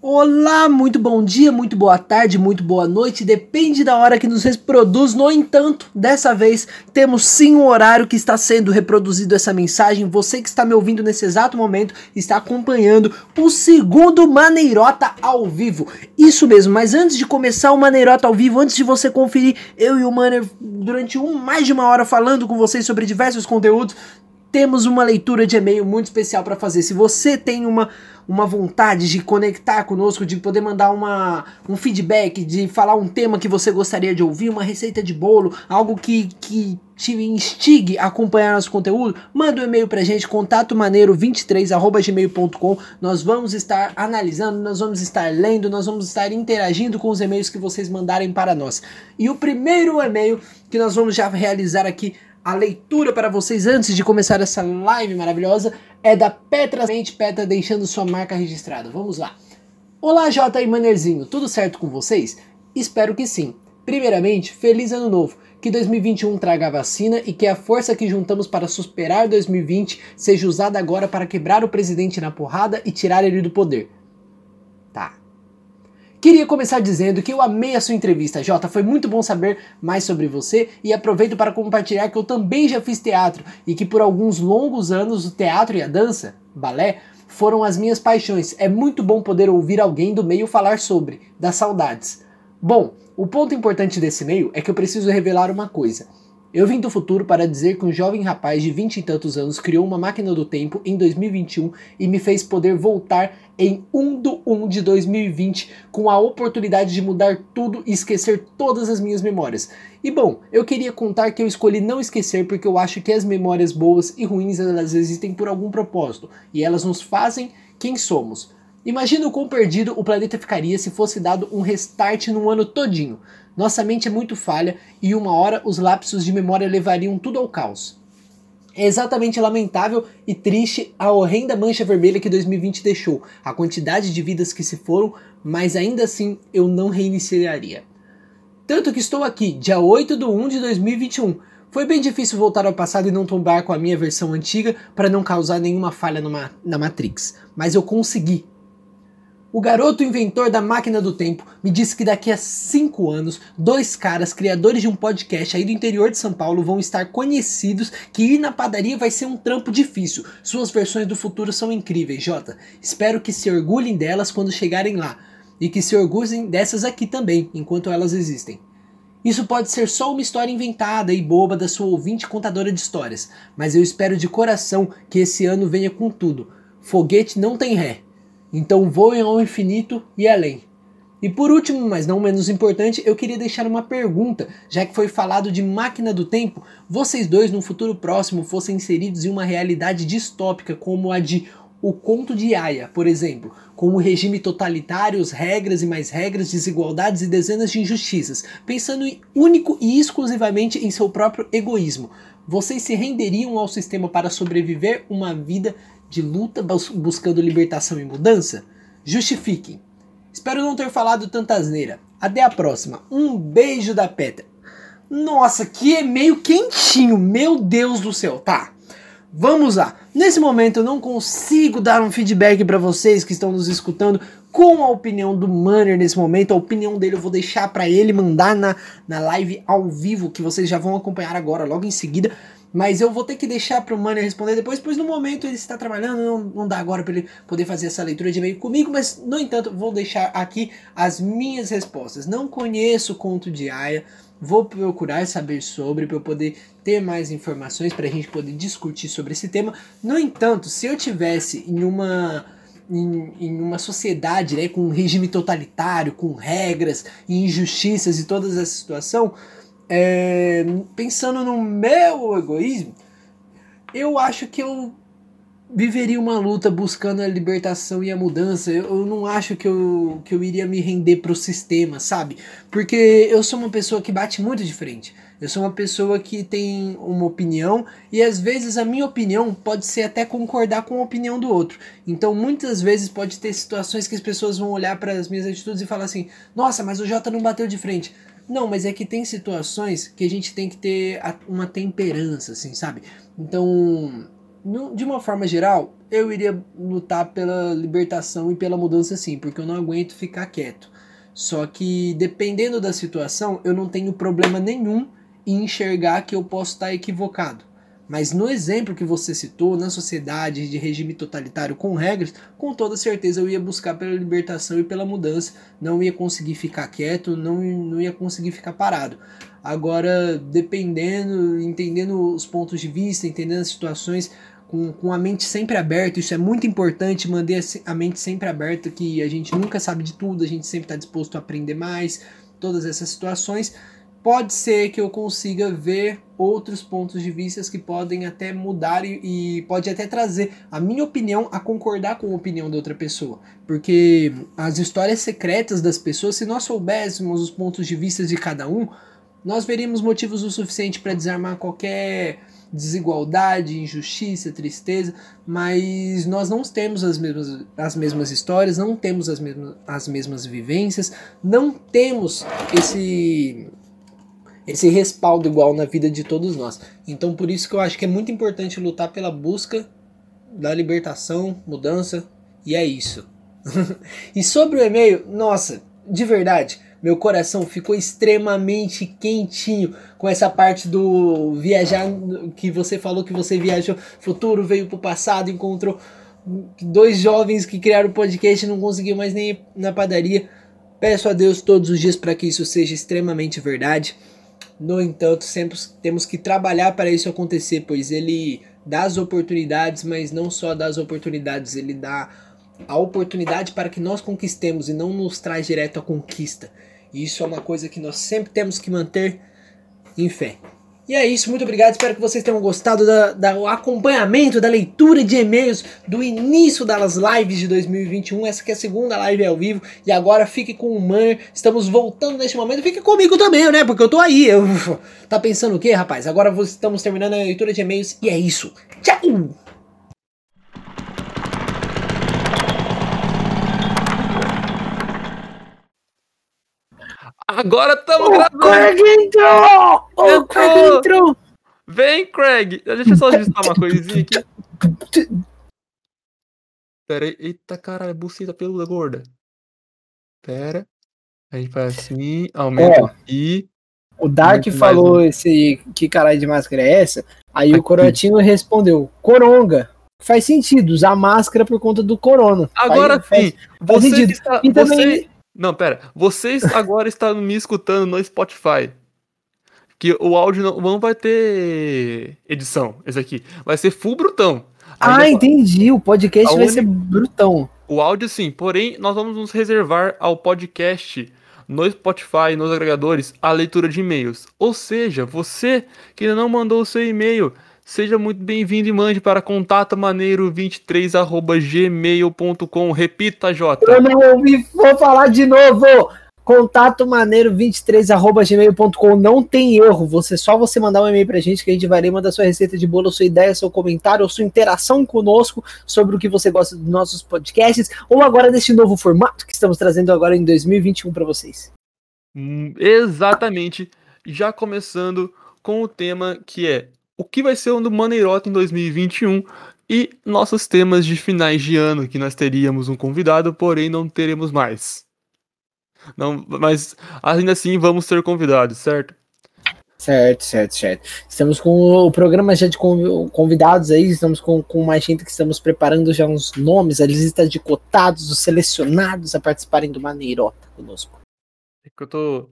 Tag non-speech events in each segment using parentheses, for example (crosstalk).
Olá, muito bom dia, muito boa tarde, muito boa noite, depende da hora que nos reproduz. No entanto, dessa vez temos sim um horário que está sendo reproduzido essa mensagem. Você que está me ouvindo nesse exato momento está acompanhando o segundo Maneirota ao vivo. Isso mesmo, mas antes de começar o Maneirota ao vivo, antes de você conferir eu e o Manner durante um, mais de uma hora falando com vocês sobre diversos conteúdos, temos uma leitura de e-mail muito especial para fazer. Se você tem uma, uma vontade de conectar conosco, de poder mandar uma, um feedback, de falar um tema que você gostaria de ouvir, uma receita de bolo, algo que, que te instigue a acompanhar nosso conteúdo, manda um e-mail pra gente, contatomaneiro23@gmail.com. Nós vamos estar analisando, nós vamos estar lendo, nós vamos estar interagindo com os e-mails que vocês mandarem para nós. E o primeiro e-mail que nós vamos já realizar aqui a leitura para vocês antes de começar essa live maravilhosa é da Petra Mente Petra deixando sua marca registrada. Vamos lá. Olá, Jota e Manerzinho, tudo certo com vocês? Espero que sim. Primeiramente, feliz ano novo. Que 2021 traga a vacina e que a força que juntamos para superar 2020 seja usada agora para quebrar o presidente na porrada e tirar ele do poder. Queria começar dizendo que eu amei a sua entrevista, Jota. Foi muito bom saber mais sobre você e aproveito para compartilhar que eu também já fiz teatro e que por alguns longos anos o teatro e a dança, balé, foram as minhas paixões. É muito bom poder ouvir alguém do meio falar sobre, das saudades. Bom, o ponto importante desse meio é que eu preciso revelar uma coisa. Eu vim do futuro para dizer que um jovem rapaz de vinte e tantos anos criou uma máquina do tempo em 2021 e me fez poder voltar em 1 do 1 de 2020 com a oportunidade de mudar tudo e esquecer todas as minhas memórias. E bom, eu queria contar que eu escolhi não esquecer porque eu acho que as memórias boas e ruins elas existem por algum propósito e elas nos fazem quem somos. Imagina o quão perdido o planeta ficaria se fosse dado um restart num ano todinho. Nossa mente é muito falha e uma hora os lapsos de memória levariam tudo ao caos. É exatamente lamentável e triste a horrenda mancha vermelha que 2020 deixou, a quantidade de vidas que se foram, mas ainda assim eu não reiniciaria. Tanto que estou aqui, dia 8 de 1 de 2021. Foi bem difícil voltar ao passado e não tombar com a minha versão antiga para não causar nenhuma falha numa, na Matrix, mas eu consegui, o garoto inventor da máquina do tempo me disse que daqui a 5 anos, dois caras, criadores de um podcast aí do interior de São Paulo, vão estar conhecidos que ir na padaria vai ser um trampo difícil. Suas versões do futuro são incríveis, Jota. Espero que se orgulhem delas quando chegarem lá. E que se orgulhem dessas aqui também, enquanto elas existem. Isso pode ser só uma história inventada e boba da sua ouvinte contadora de histórias, mas eu espero de coração que esse ano venha com tudo. Foguete não tem ré. Então voem ao infinito e além. E por último, mas não menos importante, eu queria deixar uma pergunta, já que foi falado de máquina do tempo, vocês dois no futuro próximo fossem inseridos em uma realidade distópica como a de o conto de Aya, por exemplo, com o regime totalitário, regras e mais regras, desigualdades e dezenas de injustiças, pensando em único e exclusivamente em seu próprio egoísmo. Vocês se renderiam ao sistema para sobreviver uma vida de luta buscando libertação e mudança? Justifiquem. Espero não ter falado tanta asneira. Até a próxima. Um beijo da Petra. Nossa, que é meio quentinho. Meu Deus do céu. Tá. Vamos lá. Nesse momento eu não consigo dar um feedback para vocês que estão nos escutando com a opinião do Manner nesse momento. A opinião dele eu vou deixar para ele mandar na, na live ao vivo que vocês já vão acompanhar agora, logo em seguida. Mas eu vou ter que deixar para o Mano responder depois, pois no momento ele está trabalhando, não, não dá agora para ele poder fazer essa leitura de e-mail comigo, mas no entanto vou deixar aqui as minhas respostas. Não conheço o conto de Aya, vou procurar saber sobre para eu poder ter mais informações para a gente poder discutir sobre esse tema. No entanto, se eu tivesse em uma em, em, uma sociedade né, com um regime totalitário, com regras e injustiças e toda essa situação, é, pensando no meu egoísmo, eu acho que eu viveria uma luta buscando a libertação e a mudança. Eu, eu não acho que eu, que eu iria me render pro sistema, sabe? Porque eu sou uma pessoa que bate muito de frente. Eu sou uma pessoa que tem uma opinião e às vezes a minha opinião pode ser até concordar com a opinião do outro. Então muitas vezes pode ter situações que as pessoas vão olhar para as minhas atitudes e falar assim: "Nossa, mas o Jota não bateu de frente". Não, mas é que tem situações que a gente tem que ter uma temperança, assim, sabe? Então, de uma forma geral, eu iria lutar pela libertação e pela mudança sim, porque eu não aguento ficar quieto. Só que dependendo da situação, eu não tenho problema nenhum em enxergar que eu posso estar equivocado. Mas no exemplo que você citou, na sociedade de regime totalitário com regras, com toda certeza eu ia buscar pela libertação e pela mudança. Não ia conseguir ficar quieto, não, não ia conseguir ficar parado. Agora, dependendo, entendendo os pontos de vista, entendendo as situações, com, com a mente sempre aberta, isso é muito importante, manter a mente sempre aberta, que a gente nunca sabe de tudo, a gente sempre está disposto a aprender mais, todas essas situações pode ser que eu consiga ver outros pontos de vista que podem até mudar e, e, pode até trazer a minha opinião a concordar com a opinião da outra pessoa. Porque as histórias secretas das pessoas, se nós soubéssemos os pontos de vista de cada um, nós veríamos motivos o suficiente para desarmar qualquer desigualdade, injustiça, tristeza, mas nós não temos as mesmas, as mesmas histórias, não temos as mesmas, as mesmas vivências, não temos esse esse respaldo igual na vida de todos nós. Então por isso que eu acho que é muito importante lutar pela busca da libertação, mudança, e é isso. (laughs) e sobre o e-mail, nossa, de verdade, meu coração ficou extremamente quentinho com essa parte do viajar que você falou que você viajou futuro, veio pro passado, encontrou dois jovens que criaram o podcast e não conseguiu mais nem ir na padaria. Peço a Deus todos os dias para que isso seja extremamente verdade. No entanto, sempre temos que trabalhar para isso acontecer, pois ele dá as oportunidades, mas não só dá as oportunidades, ele dá a oportunidade para que nós conquistemos e não nos traz direto à conquista. E isso é uma coisa que nós sempre temos que manter em fé. E é isso, muito obrigado. Espero que vocês tenham gostado da, da, do acompanhamento, da leitura de e-mails do início das lives de 2021. Essa que é a segunda live ao vivo. E agora fique com o Man. Estamos voltando neste momento. Fique comigo também, né? Porque eu tô aí. Eu... (laughs) Tá pensando o quê, rapaz? Agora estamos terminando a leitura de e-mails. E é isso. Tchau! Agora estamos gravando. Craig entrou! O Craig entrou! Vem, Craig! Deixa eu só ajustar uma coisinha aqui. Pera aí. Eita caralho, buceta peluda gorda. Pera. A gente faz assim, aumenta aqui. O Dark falou um. esse que caralho de máscara é essa? Aí aqui. o Corotino respondeu: Coronga. Faz sentido usar máscara por conta do corona. Agora faz, sim. Faz, faz você sentido. Está, e também você... Não, pera. Vocês agora (laughs) estão me escutando no Spotify. Que o áudio não, não vai ter edição, esse aqui. Vai ser full brutão. ah, entendi. O podcast vai ser brutão. O áudio sim, porém, nós vamos nos reservar ao podcast no Spotify, nos agregadores, a leitura de e-mails. Ou seja, você que ainda não mandou o seu e-mail, Seja muito bem-vindo e mande para contatomaneiro23@gmail.com. Repita, Jota. Eu não ouvi, vou falar de novo. Contato maneiro23@gmail.com. Não tem erro. Você só você mandar um e-mail pra gente que a gente vai ler mandar sua receita de bolo, sua ideia, seu comentário, ou sua interação conosco sobre o que você gosta dos nossos podcasts ou agora deste novo formato que estamos trazendo agora em 2021 para vocês. Hum, exatamente. Já começando com o tema que é o que vai ser o do Maneirota em 2021 e nossos temas de finais de ano, que nós teríamos um convidado, porém não teremos mais. Não, mas ainda assim vamos ter convidados, certo? Certo, certo, certo. Estamos com o programa já de convidados aí, estamos com, com mais gente que estamos preparando já uns nomes, a lista de cotados, os selecionados a participarem do Maneirota conosco. É que eu tô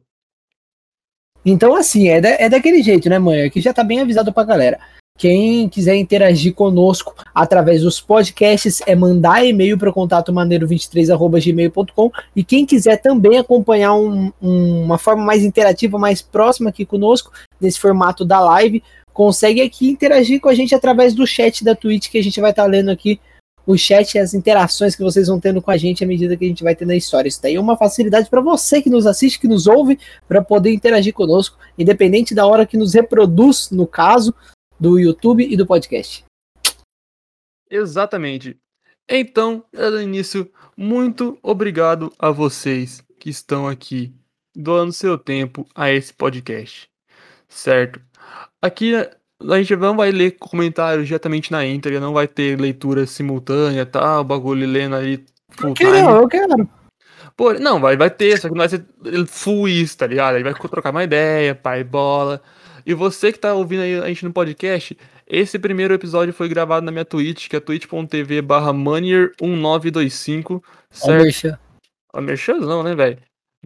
então, assim, é, da, é daquele jeito, né, mãe? Aqui já tá bem avisado pra galera. Quem quiser interagir conosco através dos podcasts é mandar e-mail para o contato maneiro23@gmail.com e quem quiser também acompanhar um, um, uma forma mais interativa, mais próxima aqui conosco nesse formato da live, consegue aqui interagir com a gente através do chat da Twitch que a gente vai estar tá lendo aqui o chat e as interações que vocês vão tendo com a gente à medida que a gente vai tendo a história. Isso daí é uma facilidade para você que nos assiste, que nos ouve, para poder interagir conosco, independente da hora que nos reproduz, no caso do YouTube e do podcast. Exatamente. Então, dando início, muito obrigado a vocês que estão aqui doando seu tempo a esse podcast, certo? Aqui A gente não vai ler comentários diretamente na íntegra, não vai ter leitura simultânea, tá? O bagulho lendo ali full time. Não, eu quero. Pô, não, vai, vai ter, só que não vai ser full isso, tá ligado? A gente vai trocar uma ideia, pai bola. E você que tá ouvindo aí a gente no podcast, esse primeiro episódio foi gravado na minha Twitch, que é twitch.tv barra Manier1925, certo? A Merchan não, né, velho?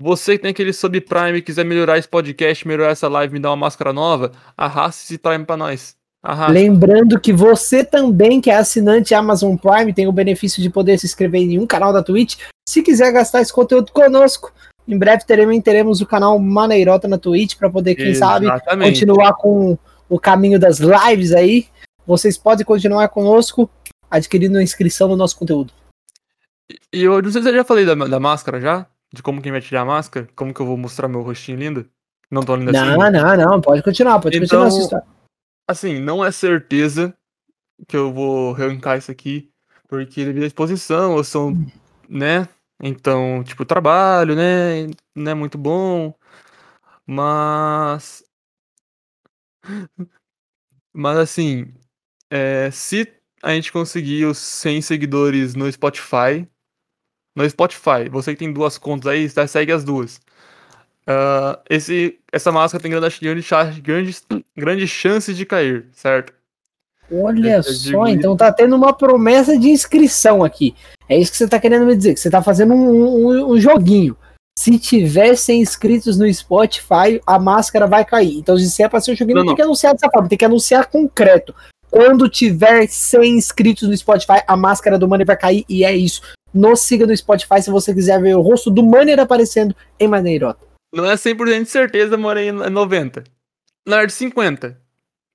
Você que tem aquele subprime e quiser melhorar esse podcast, melhorar essa live, me dar uma máscara nova, arraste esse Prime pra nós. Arrasta. Lembrando que você também, que é assinante Amazon Prime, tem o benefício de poder se inscrever em um canal da Twitch. Se quiser gastar esse conteúdo conosco, em breve teremos, teremos o canal Maneirota na Twitch para poder, quem Exatamente. sabe, continuar com o caminho das lives aí. Vocês podem continuar conosco adquirindo a inscrição no nosso conteúdo. E eu não sei se eu já falei da, da máscara já de como que vai tirar a máscara, como que eu vou mostrar meu rostinho lindo. Não tô lindo assim. Não, não, não, pode continuar, pode então, continuar essa Assim, não é certeza que eu vou arrancar isso aqui, porque devido à exposição, eu sou, né? Então, tipo, trabalho, né? Não é muito bom. Mas. Mas assim, é, se a gente conseguir os 100 seguidores no Spotify, no Spotify. Você que tem duas contas aí, tá, segue as duas. Uh, esse, essa máscara tem grandes, grandes, grandes chances de cair, certo? Olha eu só, então tá tendo uma promessa de inscrição aqui. É isso que você tá querendo me dizer, que você tá fazendo um, um, um joguinho. Se tiver 100 inscritos no Spotify, a máscara vai cair. Então, se é pra ser um joguinho, não, não, tem que anunciar dessa forma, tem que anunciar concreto. Quando tiver 100 inscritos no Spotify, a máscara do Money vai cair e é isso. Nos siga no Spotify se você quiser ver o rosto do Manner aparecendo em Maneirota. Não é 100% de certeza, morei em 90. Na hora de 50.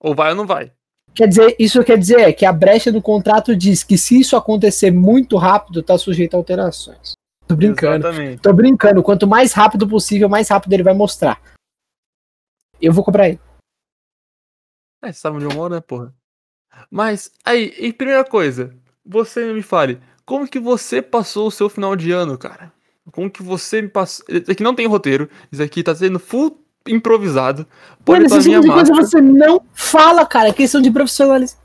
Ou vai ou não vai. Quer dizer, isso quer dizer é que a brecha do contrato diz que se isso acontecer muito rápido, tá sujeito a alterações. Tô brincando. Exatamente. Tô brincando. Quanto mais rápido possível, mais rápido ele vai mostrar. Eu vou comprar ele. É, você sabe onde eu moro, né, porra? Mas, aí, e primeira coisa, você me fale, como que você passou o seu final de ano, cara? Como que você me passou. Isso aqui não tem roteiro. Isso aqui tá sendo full improvisado. Pode Mano, esse tipo de coisa você não fala, cara. É questão de profissionalismo.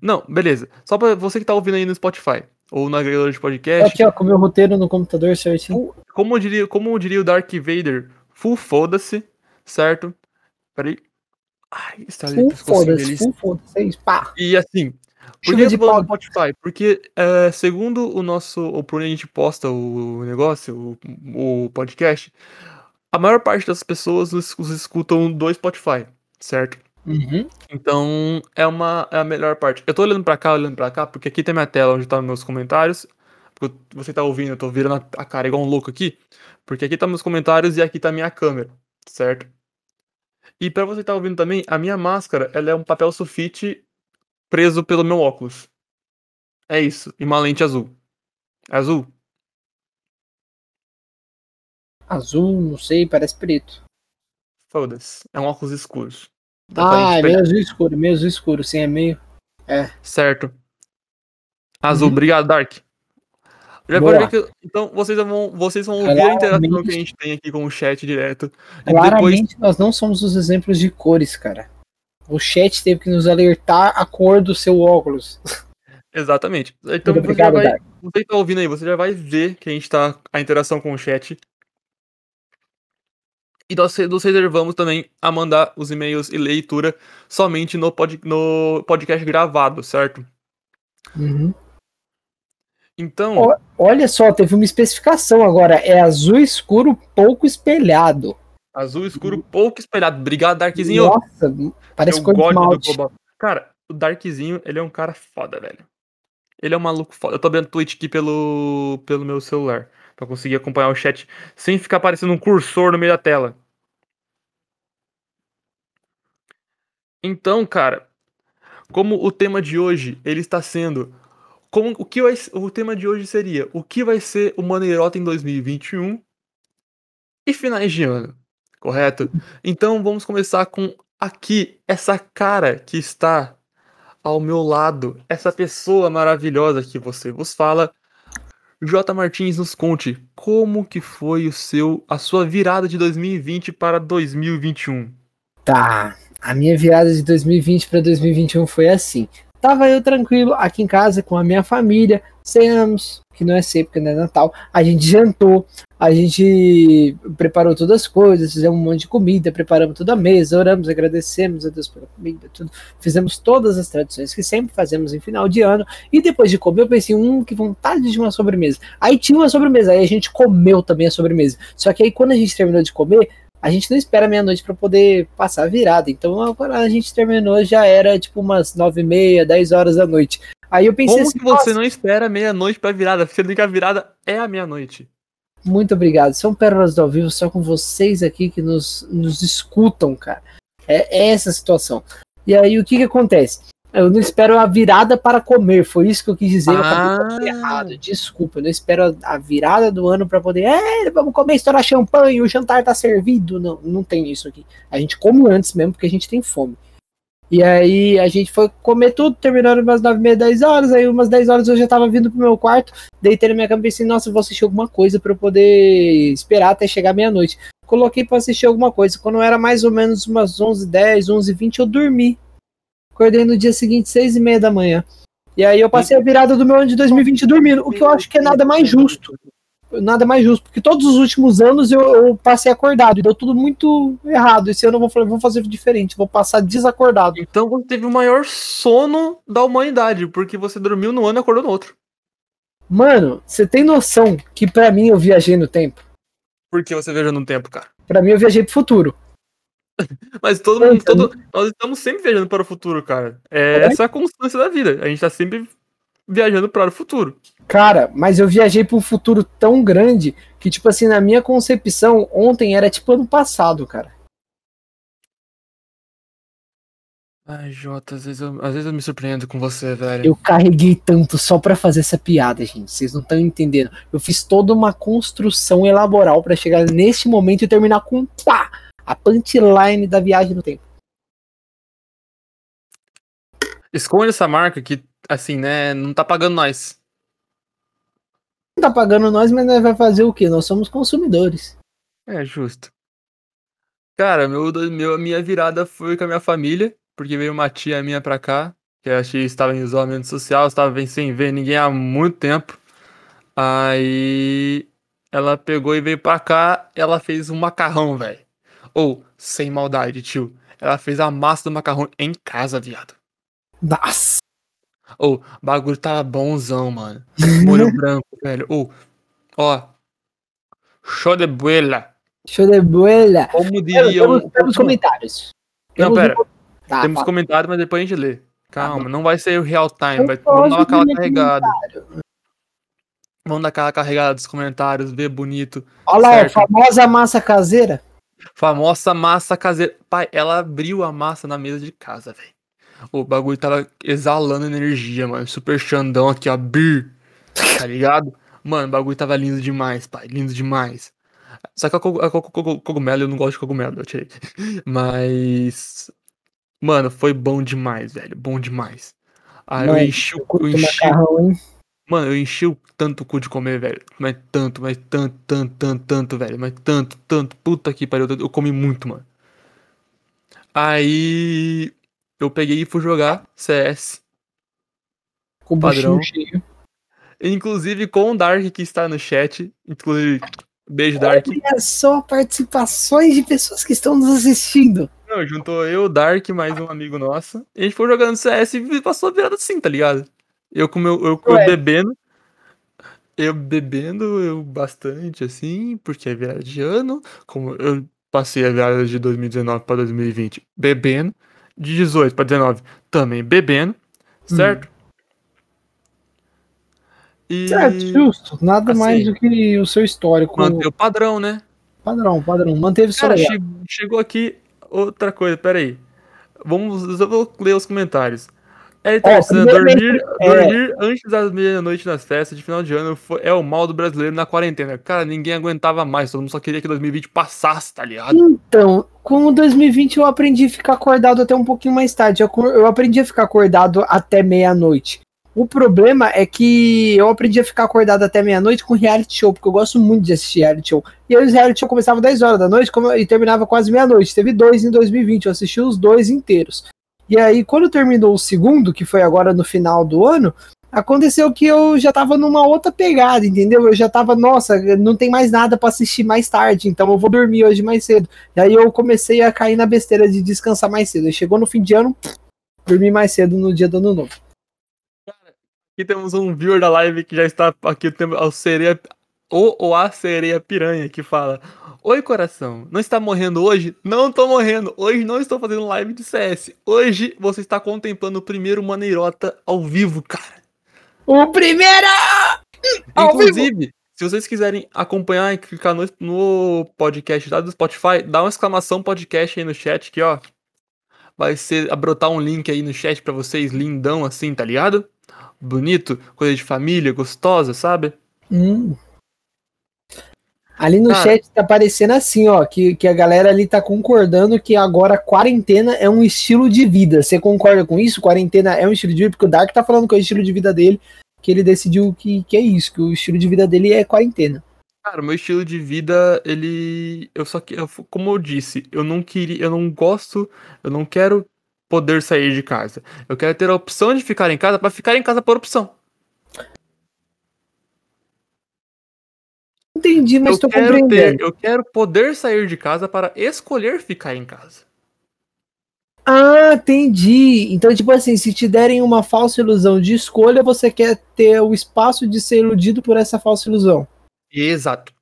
Não, beleza. Só pra você que tá ouvindo aí no Spotify ou na agregador de podcast. Aqui, ó, com o meu roteiro no computador certinho. Como diria, como diria o Dark Vader, full foda-se, certo? Peraí. Ai, está ali. Full foda-se, foda-se, pá. E assim, por que eu tô Spotify? Porque, é, segundo o nosso. O por onde a gente posta o negócio, o, o podcast, a maior parte das pessoas os, os escutam do Spotify, certo? Uhum. Então, é, uma, é a melhor parte. Eu tô olhando pra cá, olhando pra cá, porque aqui tem minha tela onde tá meus comentários. Você tá ouvindo, eu tô virando a cara igual um louco aqui. Porque aqui tá meus comentários e aqui tá minha câmera, certo? E para você que tá ouvindo também, a minha máscara, ela é um papel sulfite preso pelo meu óculos. É isso. E uma lente azul. Azul? Azul, não sei, parece preto. Foda-se. É um óculos escuro. ah, é meio azul escuro, meio azul escuro, sim, é meio. É. Certo. Azul, uhum. obrigado, Dark. Já pode que, então vocês vão, vocês vão ouvir a interação que a gente tem aqui com o chat direto. Claramente depois... nós não somos os exemplos de cores, cara. O chat teve que nos alertar a cor do seu óculos. Exatamente. Então Muito você, obrigado, vai, você que tá ouvindo aí, você já vai ver que a gente tá a interação com o chat. E nós nos reservamos também a mandar os e-mails e leitura somente no, pod, no podcast gravado, certo? Uhum. Então. O, olha só, teve uma especificação agora. É azul escuro pouco espelhado. Azul escuro pouco espelhado. Obrigado, Darkzinho. Nossa, parece de malte. Cara, o Darkzinho, ele é um cara foda, velho. Ele é um maluco foda. Eu tô abrindo Twitch aqui pelo, pelo meu celular. Pra conseguir acompanhar o chat sem ficar aparecendo um cursor no meio da tela. Então, cara, como o tema de hoje, ele está sendo como o que vai, o tema de hoje seria o que vai ser o Maneirota em 2021 e finais de ano correto? Então vamos começar com aqui, essa cara que está ao meu lado, essa pessoa maravilhosa que você vos fala. J. Martins, nos conte como que foi o seu a sua virada de 2020 para 2021. Tá, A minha virada de 2020 para 2021 foi assim. Tava eu tranquilo aqui em casa com a minha família, cenamos, que não é sempre, porque não é Natal. A gente jantou, a gente preparou todas as coisas, fizemos um monte de comida, preparamos toda a mesa, oramos, agradecemos a Deus pela comida, tudo. Fizemos todas as tradições que sempre fazemos em final de ano. E depois de comer, eu pensei, hum, que vontade de uma sobremesa. Aí tinha uma sobremesa, aí a gente comeu também a sobremesa. Só que aí quando a gente terminou de comer, a gente não espera meia-noite para poder passar a virada. Então, quando a gente terminou, já era tipo umas nove e meia, dez horas da noite. Aí eu pensei Como assim, que você não espera meia-noite pra virada, sendo que a virada é a meia-noite? Muito obrigado. São pérolas do ao vivo, só com vocês aqui que nos, nos escutam, cara. É, é essa a situação. E aí, o que que acontece? Eu não espero a virada para comer, foi isso que eu quis dizer. Eu acabei Ah. errado, desculpa. Eu não espero a virada do ano para poder. É, vamos comer, estourar champanhe, o jantar tá servido. Não, não tem isso aqui. A gente come antes mesmo, porque a gente tem fome. E aí a gente foi comer tudo, terminou umas 9 e meia, 10 horas. Aí umas 10 horas eu já tava vindo pro meu quarto, deitei na minha cama e pensei, nossa, eu vou assistir alguma coisa para eu poder esperar até chegar meia-noite. Coloquei para assistir alguma coisa. Quando era mais ou menos umas 11, 10, 11, 20, eu dormi. Acordei no dia seguinte, 6 e meia da manhã. E aí eu passei a virada do meu ano de 2020 dormindo, o que eu acho que é nada mais justo. Nada mais justo, porque todos os últimos anos eu, eu passei acordado e deu tudo muito errado. Esse ano eu vou, fazer- vou fazer diferente, vou passar desacordado. Então você teve o maior sono da humanidade, porque você dormiu no ano e acordou no outro. Mano, você tem noção que pra mim eu viajei no tempo? Por que você viajou no tempo, cara? Pra mim eu viajei pro futuro. (laughs) Mas todo mundo, Então- todo, nós estamos sempre viajando para o futuro, cara. É É? essa a constância da vida. A gente tá sempre viajando para o futuro. Cara, mas eu viajei pra um futuro tão grande que, tipo assim, na minha concepção, ontem era tipo ano passado, cara. Ai, Jota, às vezes eu, às vezes eu me surpreendo com você, velho. Eu carreguei tanto só pra fazer essa piada, gente. Vocês não estão entendendo. Eu fiz toda uma construção elaboral pra chegar neste momento e terminar com pá! A punchline da viagem no tempo. Esconde essa marca que, assim, né, não tá pagando nós. Não tá pagando nós, mas nós vai fazer o quê? Nós somos consumidores. É justo. Cara, meu, meu, a minha virada foi com a minha família, porque veio uma tia minha pra cá, que a tia estava em isolamento social, estava sem ver ninguém há muito tempo. Aí ela pegou e veio pra cá, ela fez um macarrão, velho. Ou, sem maldade, tio. Ela fez a massa do macarrão em casa, viado. Nossa! Ou, o bagulho tava bonzão, mano. Molho (laughs) branco, velho. Ou, ó. Show de bola. Show de bola! Como diria Temos, um. temos comentários. Não, Temos pera. um- Tá, Temos fala. comentário, mas depois a gente lê. Calma, bom. não vai ser o real time. Vai, vamos dar aquela carregada. Vamos dar aquela carregada dos comentários, ver bonito. Olha lá, Certo. famosa massa caseira. Famosa massa caseira. Pai, ela abriu a massa na mesa de casa, velho. O bagulho tava exalando energia, mano. Super Xandão aqui, ó. Bir. Tá ligado? Mano, o bagulho tava lindo demais, pai. Lindo demais. Só que a, a cogu- cogu- cogumelo, eu não gosto de cogumelo, eu tirei. (laughs) Mas. Mano, foi bom demais, velho. Bom demais. Aí Mano, eu enchi, o- Eu enchi macarrão, hein? Mano, eu enchi o tanto o cu de comer, velho. Mas tanto, mas tanto, tanto, tanto, tanto, velho. Mas tanto, tanto. Puta que pariu. Eu comi muito, mano. Aí eu peguei e fui jogar CS. Com o Padrão. cheio. Inclusive com o Dark que está no chat. Inclusive, beijo, Dark. Olha só participações de pessoas que estão nos assistindo. Não, juntou eu, o Dark, mais um amigo nosso. E a gente foi jogando CS e passou a virada assim, tá ligado? Eu com meu, eu, eu bebendo. Eu bebendo, eu bastante, assim, porque é virada de ano. Como eu passei a virada de 2019 pra 2020 bebendo. De 18 pra 19 também bebendo, certo? E Certo, justo. Nada assim, mais do que o seu histórico. manter o padrão, né? Padrão, padrão. Manteve o seu Cara, chegou aqui outra coisa, peraí. Vamos, eu vou ler os comentários. É interessante, primeiramente, dormir, é- dormir antes das meia-noite nas festas de final de ano foi- é o mal do brasileiro na quarentena. Cara, ninguém aguentava mais, todo mundo só queria que 2020 passasse, tá ligado? Então, com o 2020 eu aprendi a ficar acordado até um pouquinho mais tarde. Eu, eu aprendi a ficar acordado até meia-noite. O problema é que eu aprendi a ficar acordado até meia-noite com reality show, porque eu gosto muito de assistir reality show. E aí os reality show começavam 10 horas da noite e terminava quase meia-noite. Teve dois em 2020, eu assisti os dois inteiros. E aí, quando terminou o segundo, que foi agora no final do ano, aconteceu que eu já tava numa outra pegada, entendeu? Eu já tava, nossa, não tem mais nada para assistir mais tarde, então eu vou dormir hoje mais cedo. E aí eu comecei a cair na besteira de descansar mais cedo. E chegou no fim de ano, dormi mais cedo no dia do ano novo. Aqui temos um viewer da live que já está aqui, o sereia, ou, ou a sereia piranha, que fala: Oi, coração, não está morrendo hoje? Não estou morrendo. Hoje não estou fazendo live de CS. Hoje você está contemplando o primeiro Maneirota ao vivo, cara. O primeiro! Inclusive, se vocês quiserem acompanhar e clicar no, no podcast lá do Spotify, dá uma exclamação podcast aí no chat que, ó. Vai ser brotar um link aí no chat para vocês, lindão assim, tá ligado? bonito, coisa de família, gostosa, sabe? Hum. Ali no Cara, chat tá aparecendo assim, ó, que, que a galera ali tá concordando que agora quarentena é um estilo de vida. Você concorda com isso? Quarentena é um estilo de vida? Porque o Dark tá falando que é o estilo de vida dele, que ele decidiu que, que é isso, que o estilo de vida dele é quarentena. Cara, o meu estilo de vida, ele. Eu só que. Como eu disse, eu não queria. Eu não gosto. Eu não quero poder sair de casa. Eu quero ter a opção de ficar em casa para ficar em casa por opção. Entendi, mas estou compreendendo. Ter, eu quero poder sair de casa para escolher ficar em casa. Ah, entendi. Então, tipo assim, se te derem uma falsa ilusão de escolha, você quer ter o espaço de ser iludido por essa falsa ilusão. Exato.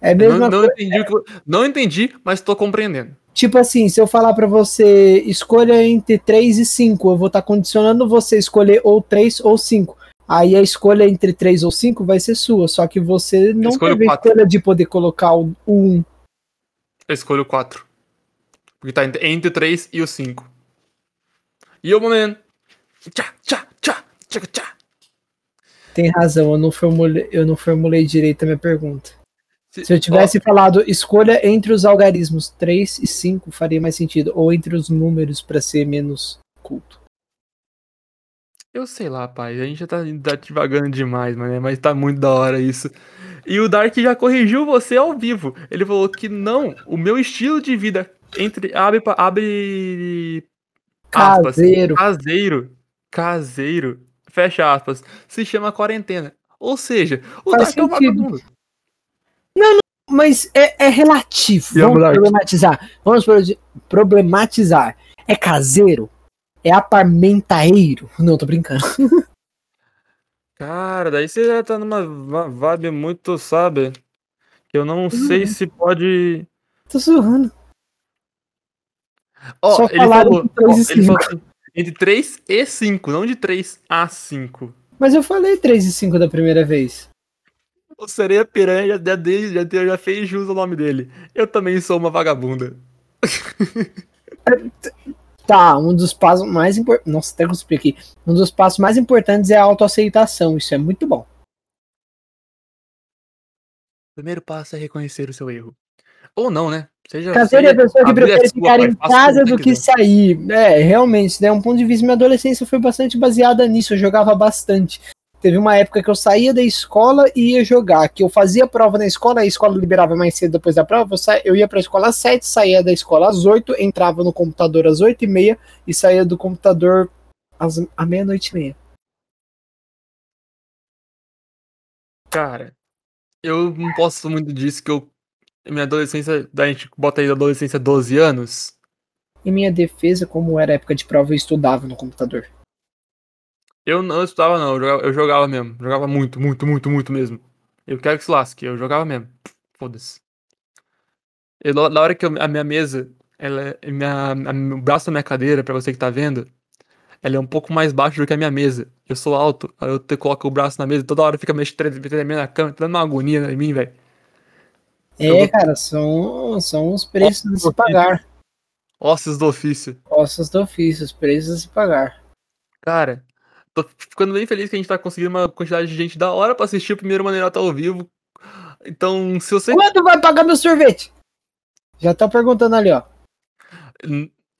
É mesmo. Não, não, entendi, não entendi, mas estou compreendendo. Tipo assim, se eu falar para você escolha entre 3 e 5, eu vou estar tá condicionando você a escolher ou 3 ou 5. Aí a escolha entre 3 ou 5 vai ser sua, só que você não teve a escolha de poder colocar o 1. Eu escolho 4. Porque tá entre 3 e o 5. E o momento. Tchá, tchá, tchá, tchá, tchá. Tem razão, eu não formulei, eu não formulei direito a minha pergunta. Se, eu tivesse falado escolha entre os algarismos 3 e 5, faria mais sentido. Ou entre os números para ser menos culto. Eu sei lá, pai. A gente já tá, tá devagando demais, mano. Mas tá muito da hora isso. E o Dark já corrigiu você ao vivo. Ele falou que não, o meu estilo de vida entre abre abre aspas, caseiro. caseiro, caseiro, fecha aspas, se chama quarentena. Ou seja, o Faz Dark sentido. é um vagabundo. Não, não, mas é, é relativo. Vamos problematizar. Vamos problematizar. É caseiro? É aparmentaeiro? Não, tô brincando. (laughs) Cara, daí você já tá numa vibe muito, sabe? Que eu não sei uhum. se pode. Tô zoando. Ó, oh, ele falou, ó, ele falou assim, entre 3 e 5, não de 3 a 5. Mas eu falei 3 e 5 da primeira vez. O Sereia Piranha já, já, já, já fez jus ao nome dele. Eu também sou uma vagabunda. Tá, um dos passos mais importantes. Nossa, até cuspi aqui. Um dos passos mais importantes é a autoaceitação. Isso é muito bom. O primeiro passo é reconhecer o seu erro. Ou não, né? Seja, Caseiro é a pessoa que prefere ficar em casa do que sair. É, realmente, né? Um ponto de vista, minha adolescência foi bastante baseada nisso. Eu jogava bastante. Teve uma época que eu saía da escola e ia jogar, que eu fazia prova na escola, a escola liberava mais cedo depois da prova, eu, sa... eu ia para a escola às 7, saía da escola às 8, entrava no computador às 8 e meia e saía do computador às... à meia-noite e meia. Cara, eu não posso muito disso, que eu. Minha adolescência, a gente bota aí da adolescência 12 anos. Em minha defesa, como era época de prova, eu estudava no computador. Eu não estudava, não. Eu jogava, eu jogava mesmo. Jogava muito, muito, muito, muito mesmo. Eu quero que se lasque. Eu jogava mesmo. Foda-se. Na hora que eu, a minha mesa, ela, é, minha, a, o braço da minha cadeira, pra você que tá vendo, ela é um pouco mais baixo do que a minha mesa. Eu sou alto, aí eu te, coloco o braço na mesa toda hora fica mexendo tremendo na cama, tá dando uma agonia em mim, velho. É, eu... cara, são, são os preços a se pagar. Ossos do ofício. Ossos do ofício, os preços a se pagar. Cara, Tô ficando bem feliz que a gente tá conseguindo uma quantidade de gente da hora pra assistir o primeiro Maneirata ao vivo. Então, se você. Quando vai pagar meu sorvete? Já tá perguntando ali, ó.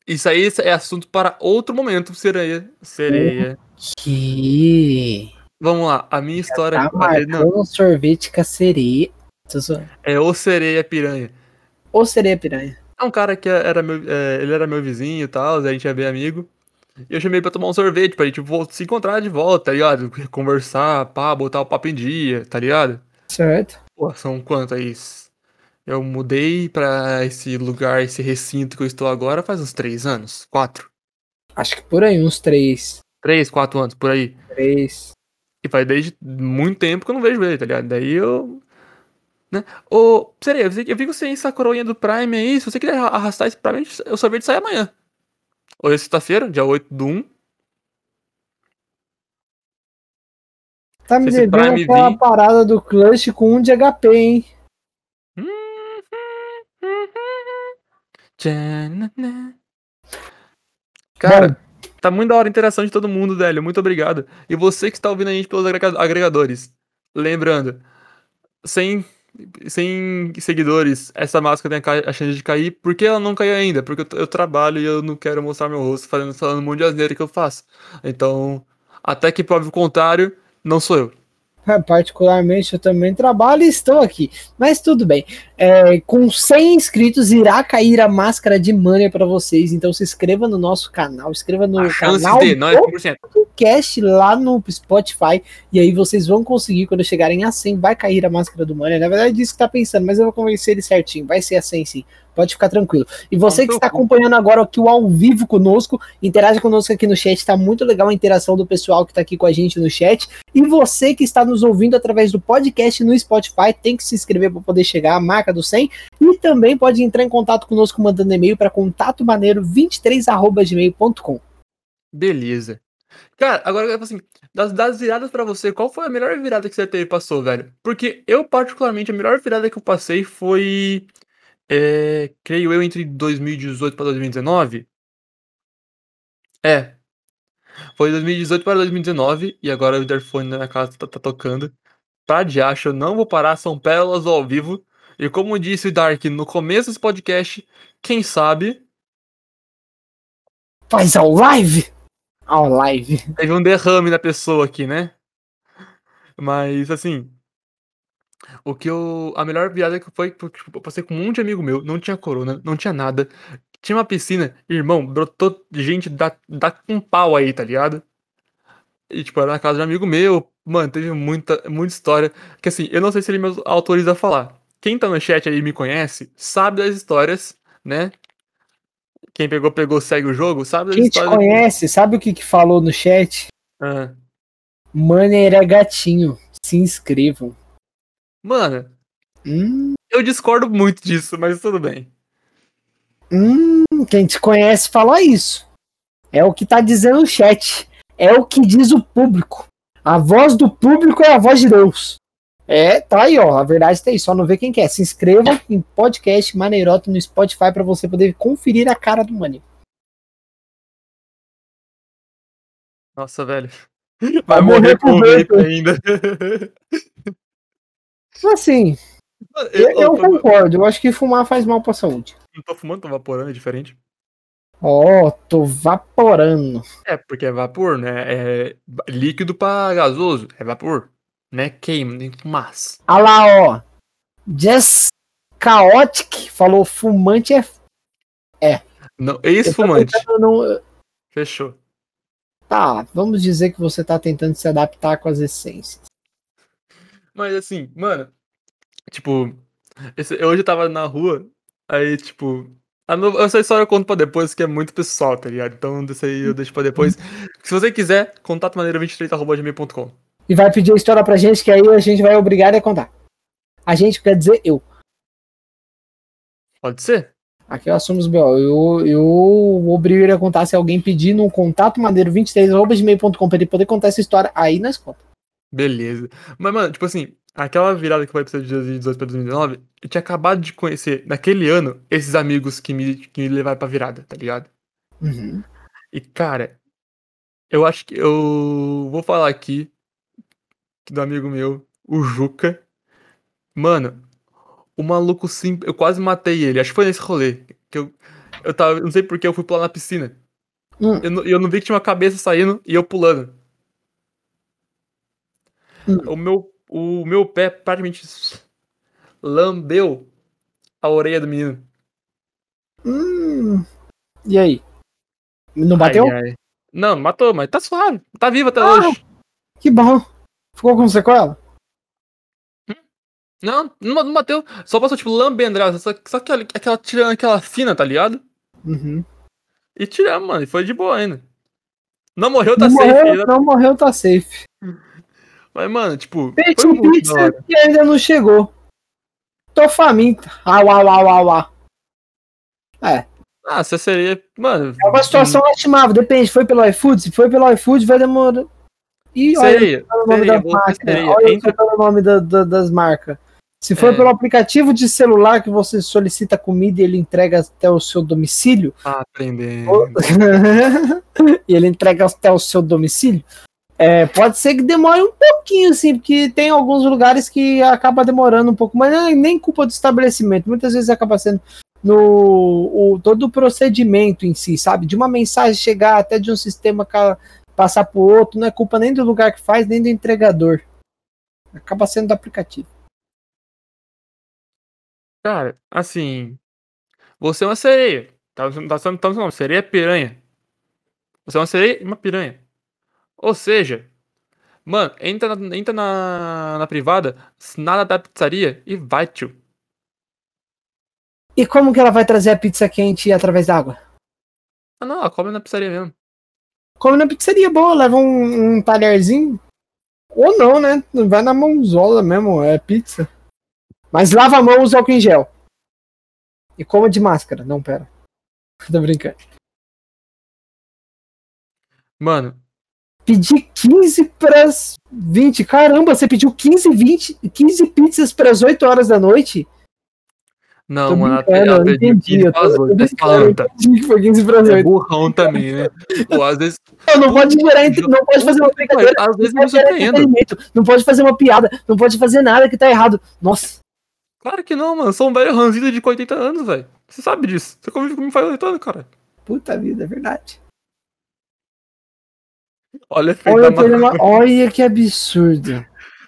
Isso aí é assunto para outro momento, sereia. Sereia. Que. Vamos lá, a minha história. Tá marcando um sorvete com a sereia. É o sereia piranha. Ou sereia piranha. É um cara que era meu, é, ele era meu vizinho e tal, a gente é bem amigo. E eu chamei pra tomar um sorvete, pra gente se encontrar de volta, tá ligado? Conversar, pá, botar o papo em dia, tá ligado? Certo? Pô, são quanto aí? Eu mudei pra esse lugar, esse recinto que eu estou agora faz uns três anos? Quatro? Acho que por aí, uns três. Três, quatro anos, por aí. Três. E faz desde muito tempo que eu não vejo ele, tá ligado? Daí eu. Né? Ô, seria, eu vi vi você em essa coroinha do Prime aí. Se você quiser arrastar esse Prime, o sorvete sai amanhã. Hoje é sexta-feira, dia 8 do 1. Tá me Se esse devendo Prime aquela vir- parada do Clutch com um de HP, hein? (laughs) Cara, tá muito da hora a interação de todo mundo, velho. Muito obrigado. E você que está ouvindo a gente pelos agrega- agregadores. Lembrando, sem, sem seguidores, essa máscara tem a chance de cair. Por que ela não caiu ainda? Porque eu, eu trabalho e eu não quero mostrar meu rosto fazendo, falando um monte de asneira que eu faço. Então, até que prove o contrário, não sou eu. Particularmente, eu também trabalho e estou aqui. Mas tudo bem. É, com 100 inscritos, irá cair a máscara de Mania para vocês. Então se inscreva no nosso canal. Inscreva no A canal de, não é 100%. podcast lá no Spotify. E aí vocês vão conseguir, quando chegarem a 100, vai cair a máscara do Mania. Na verdade, é disso que tá pensando, mas eu vou convencer ele certinho. Vai ser a 100 sim. Pode ficar tranquilo. E você Não que está acompanhando agora aqui o ao vivo conosco, interage conosco aqui no chat. Tá muito legal a interação do pessoal que tá aqui com a gente no chat. E você que está nos ouvindo através do podcast no Spotify, tem que se inscrever para poder chegar à marca do 100. E também pode entrar em contato conosco mandando e-mail para contatomaneiro23@gmail.com. Beleza. Cara, agora assim, das, das viradas pra você, qual foi a melhor virada que você teve passou, velho? Porque eu, particularmente, a melhor virada que eu passei foi, é, creio eu, entre 2018 pra 2019. É. Foi 2018 para 2019, e agora o interfone na minha casa tá, tá tocando. Pra diacho, eu não vou parar, são pérolas ao vivo. E como disse o Dark no começo desse podcast, quem sabe Faz ao live! Ao live. teve um derrame na pessoa aqui, né? Mas, assim. O que eu. A melhor viagem que foi. que, Tipo, eu passei com um monte de amigo meu, não tinha corona, não tinha nada. Tinha uma piscina, irmão, brotou gente da, da com pau aí, tá ligado? E, tipo, era na casa de um amigo meu. Mano, teve muita, muita história. Que assim, eu não sei se ele me autoriza a falar. Quem tá no chat aí e me conhece, sabe das histórias, né? Quem pegou, pegou, segue o jogo, sabe das Quem te histórias. conhece, sabe o que, que falou no chat? Ah. Maneira gatinho. Se inscrevam. Mano, Hum, Eu discordo muito disso, mas tudo bem. hum, quem te conhece fala isso. É o que tá dizendo o chat. É o que diz o público. A voz do público é a voz de Deus. É, tá aí, ó. A verdade tá aí. Só não vê quem quer. Se inscreva em podcast Maneiroto no Spotify pra você poder conferir a cara do Mani. Nossa, velho. Vai Vai morrer morrer com vape (laughs) ainda. Assim, eu, eu concordo. Eu acho que fumar faz mal pra saúde. não tô fumando, tô vaporando, é diferente. Ó, tô vaporando. É, porque é vapor, né? É líquido pra gasoso, é vapor. Né? Queima, nem fumaça. Ah lá, ó. Jess Chaotic falou fumante é. Não, Eu tô ex-fumante. não- Fechou. Tá, vamos dizer que você tá tentando se adaptar com as essências. Mas assim, mano, tipo, esse- hoje eu tava na rua, aí, tipo. a no- Essa história eu conto pra depois, que é muito pessoal, tá ligado? Então, isso aí eu deixo pra depois. Se você quiser, contato maneira23.gmail.com. E vai pedir a história pra gente, que aí a gente vai obrigar a contar. A gente quer dizer eu. Pode ser? Aqui nós somos BO. Eu, eu obrigo ele a contar se alguém pedir no contato maneiro23.gmail.com pra ele poder contar essa história. Aí nós contamos. Beleza. Mas, mano, tipo assim, aquela virada que foi pra 2018 pra 2019, eu tinha acabado de conhecer, naquele ano, esses amigos que me, que me levaram pra virada, tá ligado? Uhum. E, cara, eu acho que eu vou falar aqui do amigo meu, o Juca. Mano, o maluco sim, eu quase matei ele. Acho que foi nesse rolê. Que eu, Eu tava, não sei porque eu fui pular na piscina. Hum. Eu, eu não vi que tinha uma cabeça saindo e eu pulando. Hum. O, meu, o meu pé praticamente lambeu a orelha do menino. Hum. E aí? Não bateu? Ai, ai. Não, matou, mas tá suave. Tá vivo até Ah. hoje. Que bom. Ficou com sequela? Não, não, não bateu. Só passou, tipo, lambendrada. Só, só que aquela, aquela tirando aquela fina, tá ligado? Uhum. E tiramos, mano. E foi de boa ainda. Não morreu, tá não, safe morreu, não morreu, tá safe. Mas, mano, tipo. Muito da pizza que ainda não chegou. Tô faminto. Au, au, au, au, au. É, Ah, essa seria. Mano. é uma situação lastimável. Depende, foi pelo iFood? Se foi pelo iFood, vai demorar. Ih, olha Seria. o nome Seria, você marcas. seria. Olha Entre- o nome da- da- das marcas. Se for É. pelo aplicativo de celular que você solicita comida e ele entrega até o seu domicílio, Ah, aprendendo. (laughs) e ele entrega até o seu domicílio, é, pode ser que demore um pouquinho, assim, porque tem alguns lugares que acaba demorando um pouco, mas não é nem culpa do estabelecimento, muitas vezes acaba sendo no o, todo o procedimento em si, sabe? De uma mensagem chegar até de um sistema passar para outro, não é culpa nem do lugar que faz, nem do entregador. Acaba sendo do aplicativo. Cara, assim. Você é uma sereia. Tá, tá, tá, tá, não, sereia é piranha. Você é uma sereia e uma piranha. Ou seja, mano, entra na, entra na, na privada, nada da pizzaria e vai, tio. E como que ela vai trazer a pizza quente através da água? Ah, não, ela come na pizzaria mesmo. Come na pizzaria boa, leva um, um talherzinho. Ou não, né? Vai na mãozola mesmo, é pizza. Mas lava a mão, usa álcool em gel. E coma de máscara. Não, pera. (laughs) Tô brincando. Mano, Pedi 15 pras 20. Caramba, você pediu 15, 20, 15 pizzas pras 8 horas da noite? não, Tô mano, brincando, ela eu pediu entendi. 15 Eu tô, pras tô oito, tá brincando, eu falando, tá? entendi que foi 15 pras É 8. burrão também, né? Pô, às vezes. (laughs) Não, não pode gerar, entre- não pode fazer uma brincadeira. às vezes Não surpreendo. não pode fazer uma piada, não pode fazer nada que tá errado. Nossa. Claro que não, mano. Sou um velho ranzido de 80 anos, velho. Você sabe disso. Você convive comigo faz 80 anos, cara. Puta vida, é verdade. Olha, Olha, olha que absurdo.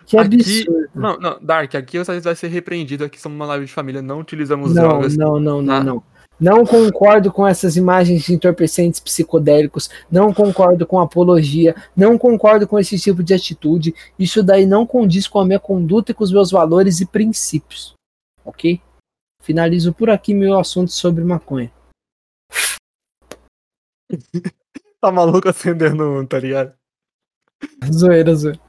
Que Aqui- absurdo. Não, não, Dark, aqui você vai ser repreendido. Aqui somos uma live de família, não utilizamos Não, drogas. não, não, não, Ah. não. Não concordo com essas imagens de entorpecentes psicodélicos, não concordo com apologia, não concordo com esse tipo de atitude. Isso daí não condiz com a minha conduta e com os meus valores e princípios. Ok? Finalizo por aqui meu assunto sobre maconha. (laughs) Tá maluco acendendo um, tá ligado? Zoeira, zoeira.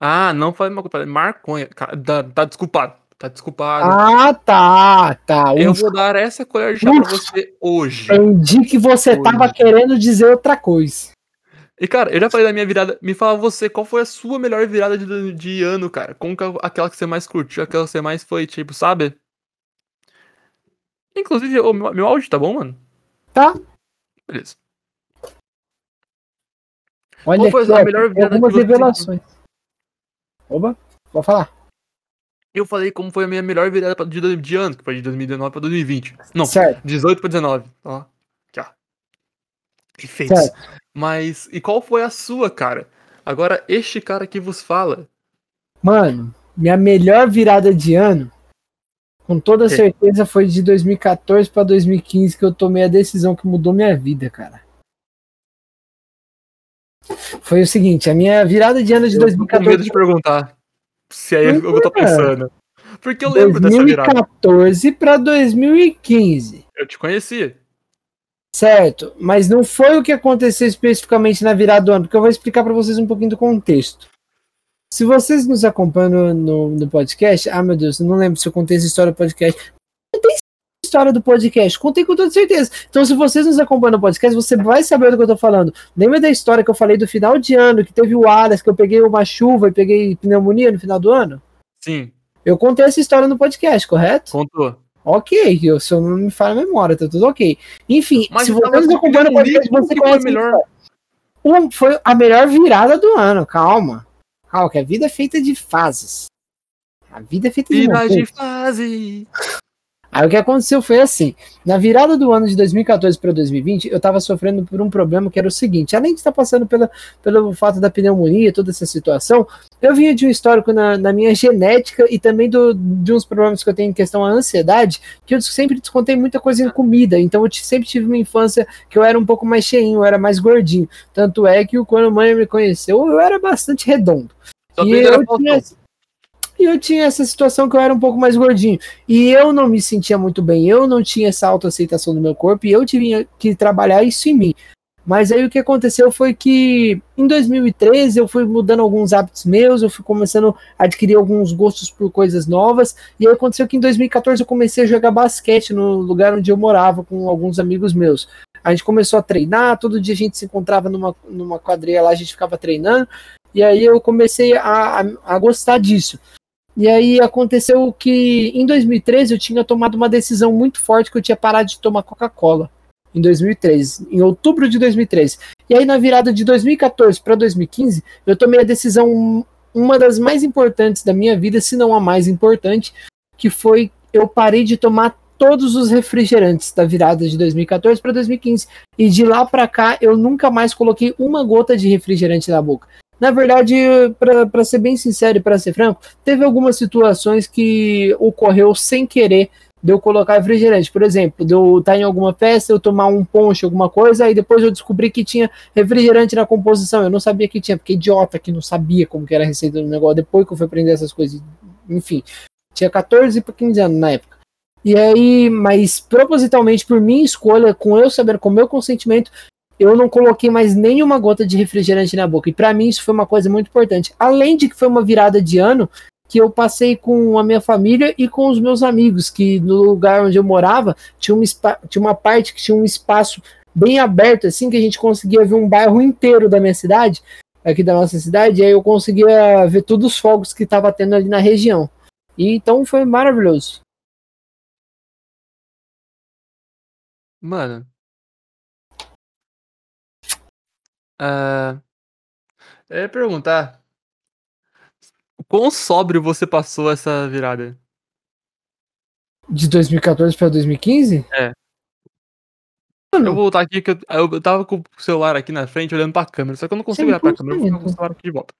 Ah, não falei uma coisa. Maconha. Cara, Tá, tá desculpado. Tá desculpado. Ah, tá, tá. Eu Ufa, vou dar essa colher de chá pra você hoje. entendi que você Hoje. tava querendo dizer outra coisa. E, cara, eu já falei da minha virada. Me fala você, qual foi a sua melhor virada de, de ano, cara? Como que é aquela que você mais curtiu, aquela que você mais foi, tipo, sabe? Inclusive, o meu, meu áudio tá bom, mano? Tá. Beleza. Olha Qual foi a melhor virada algumas que você- revelações. Oba, vou falar. Eu falei como foi a minha melhor virada de, de ano, que foi de 2019 pra 2020. Não, Certo. 18 pra 19. Ó, aqui, ó. Efeitos. Certo. Mas, e qual foi a sua, cara? Agora, este cara que vos fala. Mano, minha melhor virada de ano, com toda É. certeza, foi de 2014 pra 2015 que eu tomei a decisão que mudou minha vida, cara. Foi o seguinte, a minha virada de ano de Eu tô com medo 2014 de perguntar se é o que eu tô pensando. Porque eu lembro dessa virada. 2014 pra 2015. Eu te conhecia. Certo, mas não foi o que aconteceu especificamente na virada do ano, porque eu vou explicar para vocês um pouquinho do contexto. Se vocês nos acompanham no, no, podcast, ah meu Deus, eu não lembro se eu contei essa história do podcast. Contei essa história do podcast, contei com toda certeza. Então, se vocês nos acompanham no podcast, você vai saber do que eu tô falando. Lembra da história que eu falei do final de ano, que teve o Aras, que eu peguei uma chuva e peguei pneumonia no final do ano? Sim, Eu contei essa história no podcast, correto? contou. Ok, eu, se eu não me falha a memória, tá tudo ok. Enfim, Mas se você tava você nos com acompanha no podcast, você conhece melhor. Um, foi a melhor virada do ano, calma. Calma, que a vida é feita de fases. A vida é feita de de momentos. Aí o que aconteceu foi assim: na virada do ano de 2014 para 2020, eu estava sofrendo por um problema que era o seguinte: além de estar passando pela, pelo fato da pneumonia, toda essa situação, eu vinha de um histórico na, na minha genética e também do, de uns problemas que eu tenho em questão à ansiedade, que eu sempre descontei muita coisa em comida. Então eu sempre tive uma infância que eu era um pouco mais cheinho, eu era mais gordinho. Tanto é que quando a mãe me conheceu, eu era bastante redondo. Só E eu tinha, e eu tinha essa situação que eu era um pouco mais gordinho. E eu não me sentia muito bem, eu não tinha essa autoaceitação do meu corpo e eu tinha que trabalhar isso em mim. Mas aí o que aconteceu foi que em 2013 eu fui mudando alguns hábitos meus, eu fui começando a adquirir alguns gostos por coisas novas. E aí aconteceu que em 2014 eu comecei a jogar basquete no lugar onde eu morava com alguns amigos meus. A gente começou a treinar, todo dia a gente se encontrava numa, numa quadrilha lá, a gente ficava treinando. E aí eu comecei a, a, a gostar disso. E aí aconteceu que em 2013 eu tinha tomado uma decisão muito forte que eu tinha parado de tomar Coca-Cola. Em 2013, em outubro de 2013. E aí na virada de 2014 para 2015, eu tomei a decisão uma das mais importantes da minha vida, se não a mais importante, que foi eu parei de tomar todos os refrigerantes da virada de 2014 para 2015. E de lá para cá eu nunca mais coloquei uma gota de refrigerante na boca. Na verdade, para ser bem sincero e para ser franco, teve algumas situações que ocorreu sem querer de eu colocar refrigerante. Por exemplo, de eu estar em alguma festa, eu tomar um ponche, alguma coisa, e depois eu descobri que tinha refrigerante na composição. Eu não sabia que tinha, porque idiota que não sabia como que era a receita do negócio. Depois que eu fui aprender essas coisas, enfim, tinha 14 para 15 anos na época. E aí, mas propositalmente por minha escolha, com eu saber, com meu consentimento, eu não coloquei mais nenhuma gota de refrigerante na boca. E para mim isso foi uma coisa muito importante. Além de que foi uma virada de ano que eu passei com a minha família e com os meus amigos, que no lugar onde eu morava tinha uma, tinha uma parte que tinha um espaço bem aberto, assim, que a gente conseguia ver um bairro inteiro da minha cidade, aqui da nossa cidade, e aí eu conseguia ver todos os fogos que estava tendo ali na região. E então foi maravilhoso. Mano. Ah, eu ia perguntar. Quão sóbrio você passou essa virada? De 2014 para 2015? É. Mano, Eu vou voltar aqui que eu, eu tava com o celular aqui na frente olhando pra câmera, só que eu não consigo olhar pra câmera, eu vou ficar com o celular aqui de volta.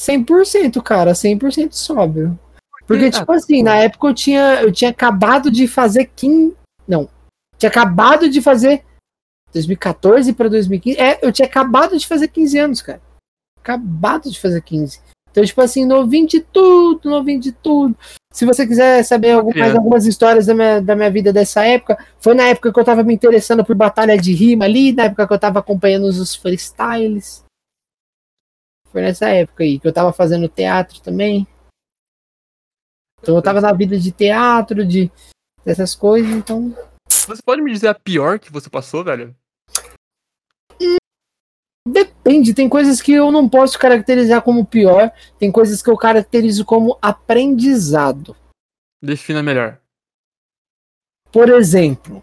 100%, cara, 100% sóbrio. Porque, Ah, tipo assim, na época eu tinha, eu tinha acabado de fazer 15. Não. Tinha acabado de fazer 2014 para 2015. É, eu tinha acabado de fazer 15 anos, cara. Acabado de fazer 15. Então, tipo assim, novinho de tudo, novinho de tudo. Se você quiser saber algum- mais criança. algumas histórias da minha, da minha vida dessa época, foi na época que eu tava me interessando por batalha de rima ali, na época que eu tava acompanhando os freestyles. Foi nessa época aí, que eu tava fazendo teatro também. Então eu tava na vida de teatro, de dessas coisas, então. Você pode me dizer a pior que você passou, velho? Depende, tem coisas que eu não posso caracterizar como pior, tem coisas que eu caracterizo como aprendizado. Defina melhor. Por exemplo,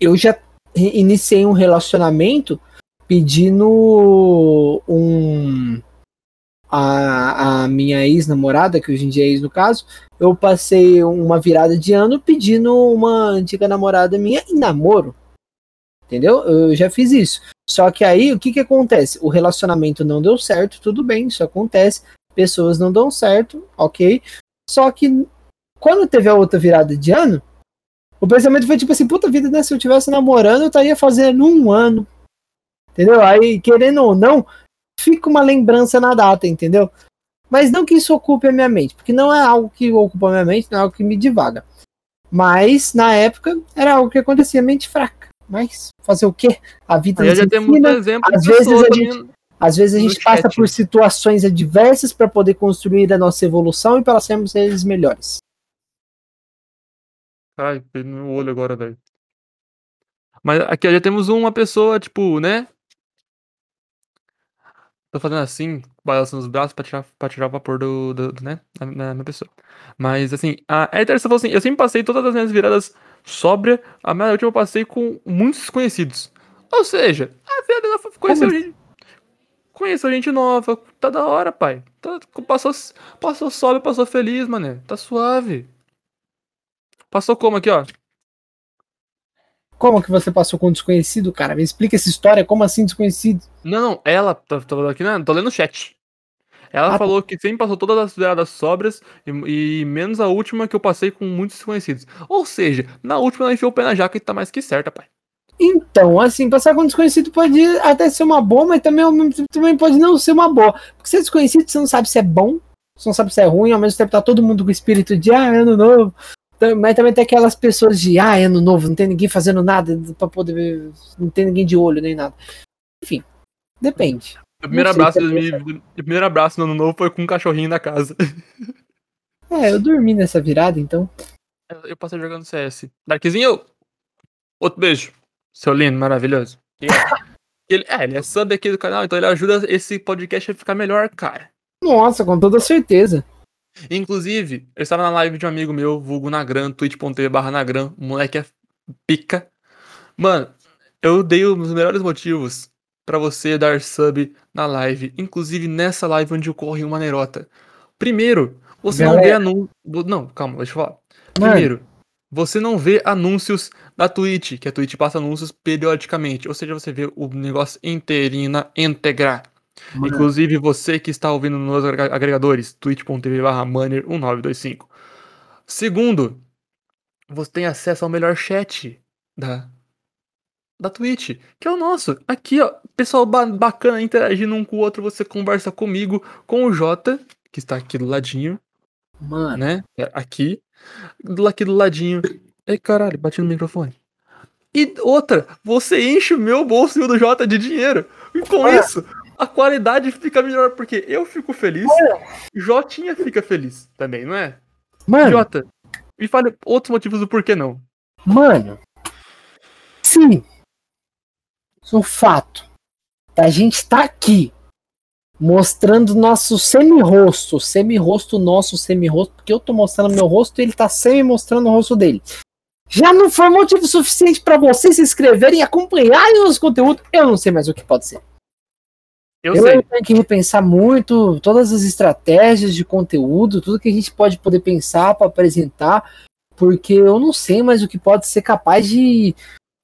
eu já iniciei um relacionamento pedindo um a, a minha ex-namorada, que hoje em dia é ex no caso, eu passei uma virada de ano pedindo uma antiga namorada minha em namoro. Entendeu? Eu já fiz isso. Só que aí o que que acontece? O relacionamento não deu certo, tudo bem, isso acontece. Pessoas não dão certo, ok. Só que quando teve a outra virada de ano, o pensamento foi tipo assim, puta vida, né? Se eu tivesse namorando, eu estaria fazendo um ano. Entendeu? Aí, querendo ou não, fica uma lembrança na data, entendeu? Mas não que isso ocupe a minha mente, porque não é algo que ocupa a minha mente, não é algo que me divaga. Mas, na época, era algo que acontecia mente fraca. Mas, fazer o quê? A vida Aí nos já ensina, às vezes a gente- às vezes a gente passa chat. por situações adversas para poder construir a nossa evolução e para sermos seres melhores. Ai, pelo meu olho agora, velho. Mas aqui já temos uma pessoa, tipo, né? Tô fazendo assim, balançando os braços pra tirar, pra tirar o vapor do, do, do, né? Na, na minha pessoa. Mas assim, a Ether falou assim: eu sempre passei todas as minhas viradas sóbria, a minha última eu passei com muitos desconhecidos. Ou seja, a virada ela foi- conheceu Como gente. Conheceu gente nova, tá da hora, pai. Tá, passou, passou sóbrio, passou feliz, mané. Tá suave. Passou como aqui, ó? Como que você passou com um desconhecido, cara? Me explica essa história, como assim desconhecido? Não, não, ela, tá, tá aqui, né? Tô lendo o chat. Ela tá. falou que sempre passou todas as viradas sobras e, e menos a última que eu passei com muitos desconhecidos. Ou seja, na última ela enfiou o pé na jaca e tá mais que certa, pai. Então, assim, passar com desconhecido pode até ser uma boa, mas também, também pode não ser uma boa. Porque se é desconhecido, você não sabe se é bom, você não sabe se é ruim, ao mesmo tempo tá todo mundo com o espírito de, ah, ano novo. Mas também tem aquelas pessoas de, ah, ano novo, não tem ninguém fazendo nada pra poder ver, não tem ninguém de olho nem nada. Enfim, depende. Meu primeiro abraço, se é 2000 meu primeiro abraço no ano novo foi com um cachorrinho na casa. É, eu dormi nessa virada, então. Eu passei jogando CS. Darkzinho, outro beijo. Seu lindo, maravilhoso. (laughs) Ele, é, ele é sub aqui do canal, então ele ajuda esse podcast a ficar melhor, cara. Nossa, com toda certeza. Inclusive, eu estava na live de um amigo meu, vulgo Nagran, twitch.tv barra Nagran, o moleque é pica. Mano, eu dei os melhores motivos pra você dar sub na live, inclusive nessa live onde ocorre uma nerota. Primeiro, você não vê Galera. anúncios. Não, calma, deixa eu falar. Mano. Primeiro, você não vê anúncios da Twitch, que a Twitch passa anúncios periodicamente, ou seja, você vê o negócio inteirinho na íntegra. Inclusive você que está ouvindo nos agrega- agregadores, twitch.tv barra manner1925. Segundo, você tem acesso ao melhor chat da, da Twitch, que é o nosso. Aqui, ó, pessoal ba- bacana interagindo um com o outro, você conversa comigo, com o Jota, que está aqui do ladinho, Mano, né? É, Aqui, do- aqui do ladinho. Ei, caralho, bati no microfone. E outra, você enche o meu bolso e o do Jota de dinheiro. E com isso, a qualidade fica melhor, porque eu fico feliz, Jotinha fica feliz também, não é? mano, Jota, me fale outros motivos do porquê não. Mano, sim. O fato da gente estar aqui mostrando nosso semi-rosto, semi-rosto nosso, semi-rosto, porque eu tô mostrando meu rosto e ele tá semi-mostrando o rosto dele. Já não foi motivo suficiente pra vocês se inscreverem e acompanharem os conteúdos, eu não sei mais o que pode ser. Eu, Eu, sei. tenho que repensar muito todas as estratégias de conteúdo, tudo que a gente pode poder pensar para apresentar, porque eu não sei mais o que pode ser capaz de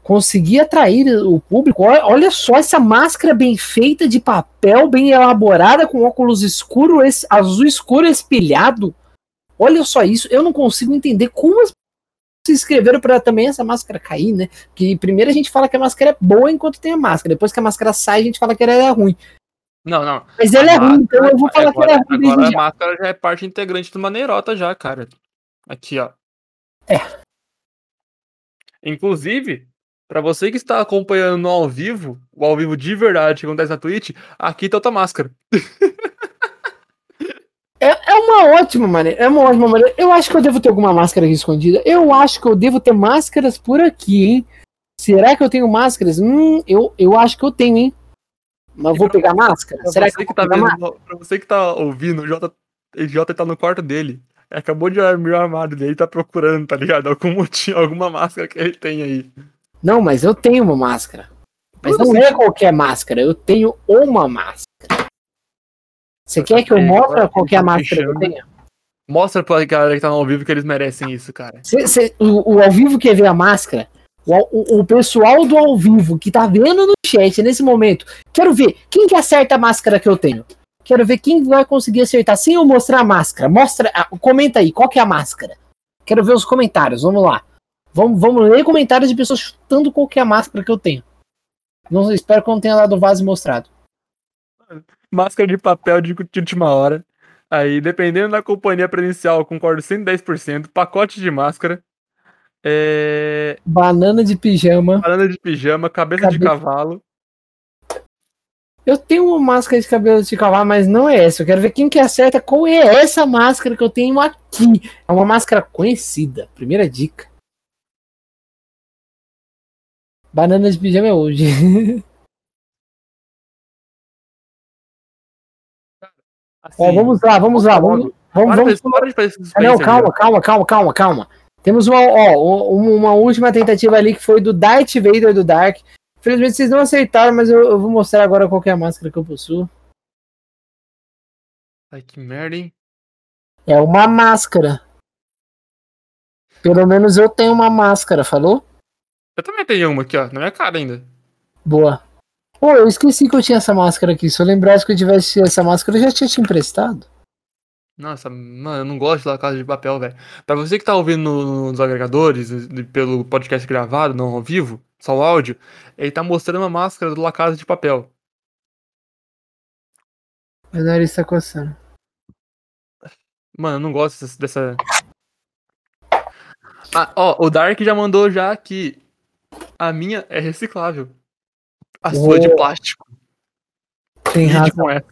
conseguir atrair o público. Olha, só essa máscara bem feita de papel, bem elaborada, com óculos escuro, esse, azul escuro espelhado. Olha só isso, eu não consigo entender como as se inscreveram para também essa máscara cair, né? Que primeiro a gente fala que a máscara é boa enquanto tem a máscara, depois que a máscara sai a gente fala que ela é ruim. Não, não. Mas ela é ruim, então eu vou falar agora, que ela é ruim agora a já. máscara já é parte integrante do Maneirota já, cara. Aqui, ó. É. Inclusive, pra você que está acompanhando no ao vivo, o ao vivo de verdade que acontece na Twitch, aqui tá outra máscara. (laughs) É, é uma ótima maneira, é uma ótima maneira. Eu acho que eu devo ter alguma máscara aqui escondida. Eu acho que eu devo ter máscaras por aqui, hein? Será que eu tenho máscaras? Hum, eu, eu acho que eu tenho, hein? Mas vou pegar máscara? Será você que eu que tá vendo, máscara? pra você que tá ouvindo, o Jota, o Jota tá no quarto dele. Acabou de abrir o armário dele e tá procurando, tá ligado? Algum motivo, alguma máscara que ele tem aí. Não, mas eu tenho uma máscara. Mas não é qualquer máscara, eu tenho uma máscara. Você quer que eu mostre agora qual que a tá máscara que eu tenho? Mostra pra galera que tá no ao vivo que eles merecem isso, cara. Cê- cê- o, o ao vivo quer ver a máscara? O, o, o pessoal do ao vivo que tá vendo no chat nesse momento, quero ver quem que acerta a máscara que eu tenho. Quero ver quem vai conseguir acertar sem eu mostrar a máscara. Mostra, ah, comenta aí, qual que é a máscara? Quero ver os comentários, vamos lá. Vamos, vamos ler comentários de pessoas chutando qual que a máscara que eu tenho. Não, espero que eu não tenha dado o vaso mostrado. Máscara de papel de, de última hora. Aí, dependendo da companhia presencial, concordo 110%. Pacote de máscara. É... Banana de pijama. Banana de pijama, cabeça de cavalo. Eu tenho uma máscara de cabelo de cavalo, mas não é essa. Eu quero ver quem que acerta qual é essa máscara que eu tenho aqui. É uma máscara conhecida. Primeira dica. Banana de pijama é hoje. (laughs) Assim, Ó, vamos lá, vamos lá. Vamos, vamos, vamos. Ah, não, calma, calma, calma, calma, calma. Temos uma, ó, um- uma última tentativa ali que foi do Darth Vader do Dark. Infelizmente vocês não acertaram, mas eu, eu vou mostrar agora qual é a máscara que eu possuo. Ai, que merda, hein? É uma máscara. Pelo menos eu tenho uma máscara, falou? Eu também tenho uma aqui, ó, na minha cara ainda. Boa. Pô, eu esqueci que eu tinha essa máscara aqui. Se eu lembrasse que eu tivesse essa máscara, eu já tinha te emprestado. Nossa, mano, eu não gosto da casa de papel, velho. Pra você que tá ouvindo no- nos agregadores, pelo podcast gravado, não ao vivo, só o áudio, ele tá mostrando uma máscara do La Casa de Papel. Meu nariz tá coçando. Mano, eu não gosto dessa. Ah, ó, o Dark já mandou já que a minha é reciclável. A sua é de plástico. Tem Lide razão. essa.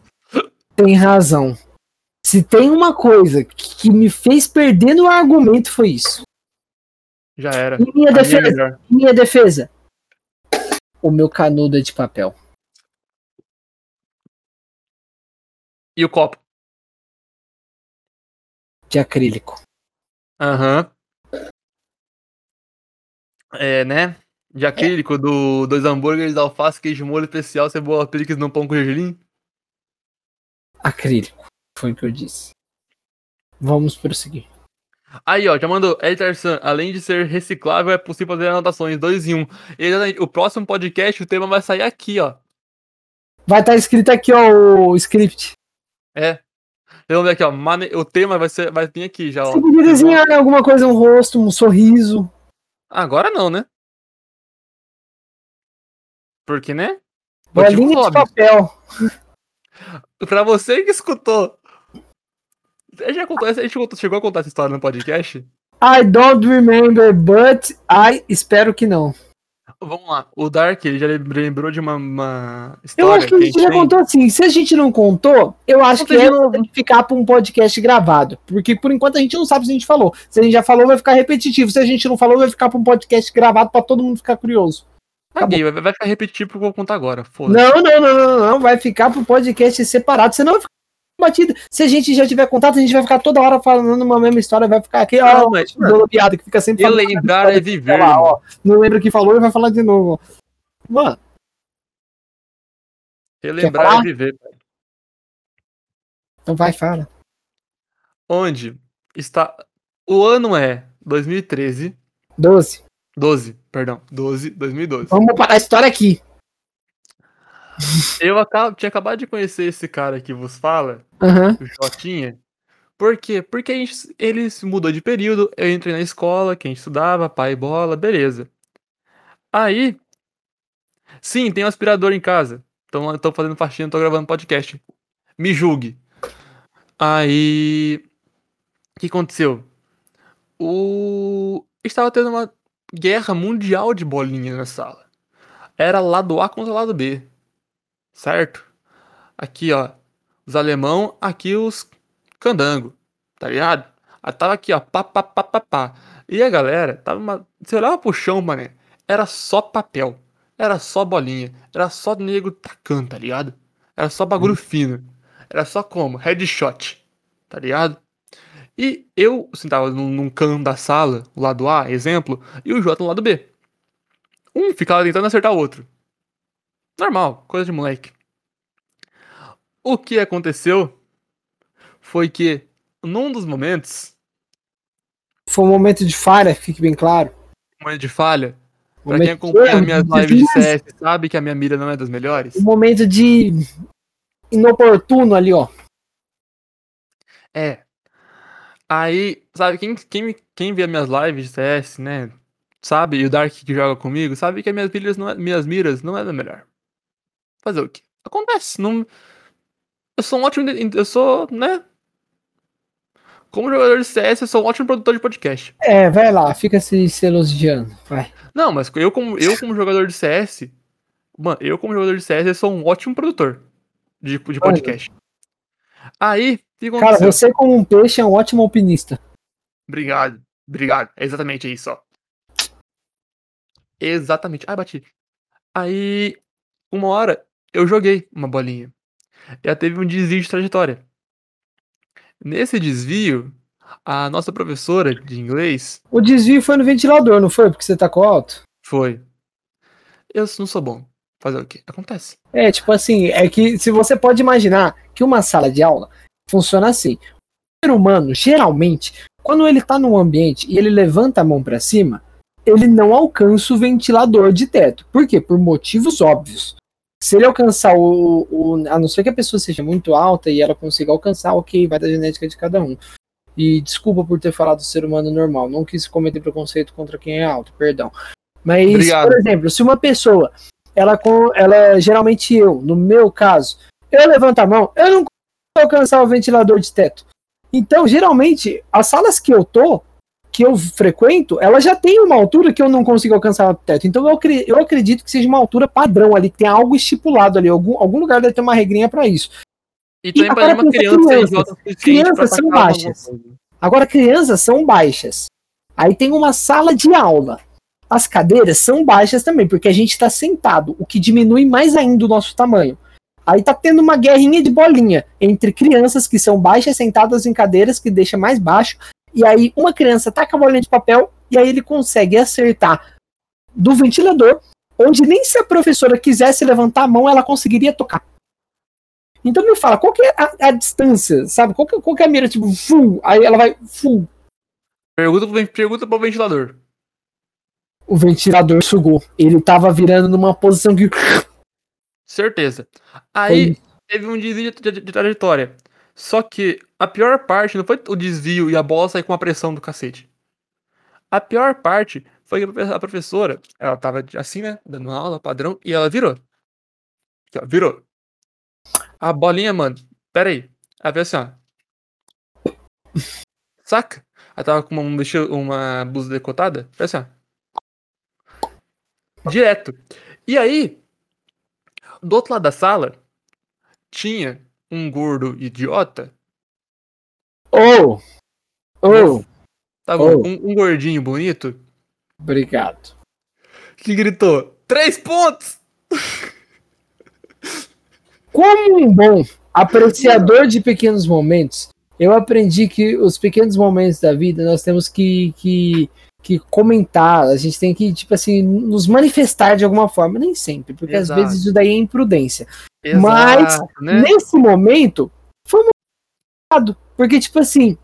Tem razão. Se tem uma coisa que me fez perder no argumento, foi isso. Já era. Em minha A minha é defesa, minha defesa. O meu canudo é de papel. E o copo? De acrílico. Aham. É, né? De acrílico, do, dois hambúrgueres, alface, queijo molho especial, cebola, picles no pão com gergelim. Acrílico. Foi o que eu disse. Vamos prosseguir. Aí, ó, já mandou. Editor San, além de ser reciclável, é possível fazer anotações 2 em 1. Um. Exatamente. O próximo podcast, o tema vai sair aqui, ó. Vai estar escrito aqui, ó, o script. É. Vamos ver aqui, ó. Mane... O tema vai, ser... vai vir aqui já, ó. Você podia desenhar alguma coisa, um rosto, um sorriso. Agora não, né? Porque, né? Bolinha de papel. (laughs) Pra você que escutou. A gente, já contou, a gente contou- chegou a contar essa história no podcast? I don't remember, but I espero que não. Vamos lá. O Dark, ele já lembrou de uma, uma história Eu acho que a gente já tem. contou assim. Se a gente não contou, eu acho Conta que é que ficar para um podcast gravado. Porque por enquanto a gente não sabe se a gente falou. Se a gente já falou, vai ficar repetitivo. Se a gente não falou, vai ficar para um podcast gravado para todo mundo ficar curioso. Caguei, vai, vai ficar repetitivo porque eu vou contar agora. Não, não, não, não, não. Vai ficar um podcast separado. Senão vai ficar batido. Se a gente já tiver contato, a gente vai ficar toda hora falando uma mesma história. Vai ficar aqui, ó, mas, piada que fica sempre falando. lembrar é viver. Lá, irmão. ó, não lembra o que falou e vai falar de novo. Mano, Relembrar é viver. então vai, fala. Onde está. O ano é 2013. 12. 12, perdão. 12, 2012. Vamos parar a história aqui. Eu acabo, tinha acabado de conhecer esse cara que vos fala, Aham. o Jotinha. Por quê? Porque a gente, ele se mudou de período, eu entrei na escola, que a gente estudava, pai bola, beleza. Aí, sim, tem um aspirador em casa. Então eu tô fazendo faxina, tô gravando podcast. Me julgue. Aí, o que aconteceu? O estava tendo uma guerra mundial de bolinha na sala. Era lado A contra lado B. Certo? Aqui, ó, os alemão, aqui os candango, tá ligado? Aí tava aqui, ó, pá, pá, pá, pá, pá. E a galera, tava uma... Você olhava pro chão, mané, era só papel. Era só bolinha. Era só nego tacando, tá ligado? Era só bagulho fino. Era só como? Headshot, tá ligado? E eu sentava num, num canto da sala, o lado A, exemplo, e o J no lado B. Um ficava tentando acertar o outro. Normal, coisa de moleque. O que aconteceu foi que, num dos momentos, Foi um momento de falha, fique bem claro. um momento de falha, pra Momento quem de acompanha erro, minhas de lives de. CS sabe que a minha mira não é das melhores. Um momento de inoportuno ali, ó. É. Aí, sabe, quem, quem, quem vê minhas lives de CS, né? Sabe, e o Dark que joga comigo, sabe que as minhas miras não é, minhas miras não é da melhor. Fazer o quê? Acontece, não. Eu sou um ótimo. Eu sou, né? Como jogador de CS, eu sou um ótimo produtor de podcast. É, vai lá, fica se, se elogiando. Vai. Não, mas eu como, eu como jogador de CS, mano, eu como jogador de CS, eu sou um ótimo produtor de, de podcast. Aí, Cara, você como um peixe é um ótimo alpinista. Obrigado, obrigado. É exatamente isso, ó. Exatamente. Ai, bati. Aí, uma hora, eu joguei uma bolinha. Já teve um desvio de trajetória. Nesse desvio, a nossa professora de inglês O desvio foi no ventilador, não foi? Porque você tacou alto? foi. Eu não sou bom. Fazer o quê? Acontece. É, tipo assim, é que se você pode imaginar que uma sala de aula funciona assim. O ser humano, geralmente, quando ele tá num ambiente e ele levanta a mão para cima, ele não alcança o ventilador de teto. Por quê? Por motivos óbvios. Se ele alcançar o, o, A não ser que a pessoa seja muito alta e ela consiga alcançar, ok, vai da genética de cada um. E desculpa por ter falado do ser humano normal. Não quis cometer preconceito contra quem é alto, perdão. Mas, Obrigado. por exemplo, se uma pessoa, ela, com, ela geralmente eu, no meu caso, eu levanto a mão, eu não alcançar o ventilador de teto. Então, geralmente, as salas que eu tô, que eu frequento, ela já tem uma altura que eu não consigo alcançar o teto. Então eu, eu acredito que seja uma altura padrão ali, que tem algo estipulado ali, algum, algum lugar deve ter uma regrinha para isso. E também agora uma criança crianças. Crianças são baixas. Agora, crianças são baixas. Aí tem uma sala de aula. As cadeiras são baixas também, porque a gente está sentado, o que diminui mais ainda o nosso tamanho. Aí tá tendo uma guerrinha de bolinha entre crianças que são baixas sentadas em cadeiras que deixa mais baixo. E aí uma criança taca a bolinha de papel e aí ele consegue acertar do ventilador, onde nem se a professora quisesse levantar a mão, ela conseguiria tocar. Então me fala, qual que é a, a distância, sabe? Qual que, qual que é a mira, tipo, full, aí ela vai full. Pergunta pro, pergunta pro ventilador. O ventilador sugou. Ele tava virando numa posição que. Certeza. Aí teve um desvio de, de- de trajetória. Só que a pior parte não foi o desvio e a bola sair com a pressão do cacete. A pior parte foi que a profe- a professora, ela tava assim, né, dando aula, padrão, e ela virou. Aqui, ó, virou. A bolinha, mano, pera aí. Ela fez assim, ó. Saca? Ela tava com uma, uma blusa decotada, fez assim, ó. Direto. E aí, do outro lado da sala, tinha um gordo idiota. Oh! Oh! Tava Oh. um, um gordinho bonito Obrigado. que gritou: Três pontos! (laughs) Como um bom apreciador de pequenos momentos, eu aprendi que os pequenos momentos da vida nós temos que, que, que comentar, a gente tem que, tipo assim, nos manifestar de alguma forma. Nem sempre, porque Exato. às vezes isso daí é imprudência. Mas, Exato, né? Nesse momento, foi muito. Porque, tipo assim,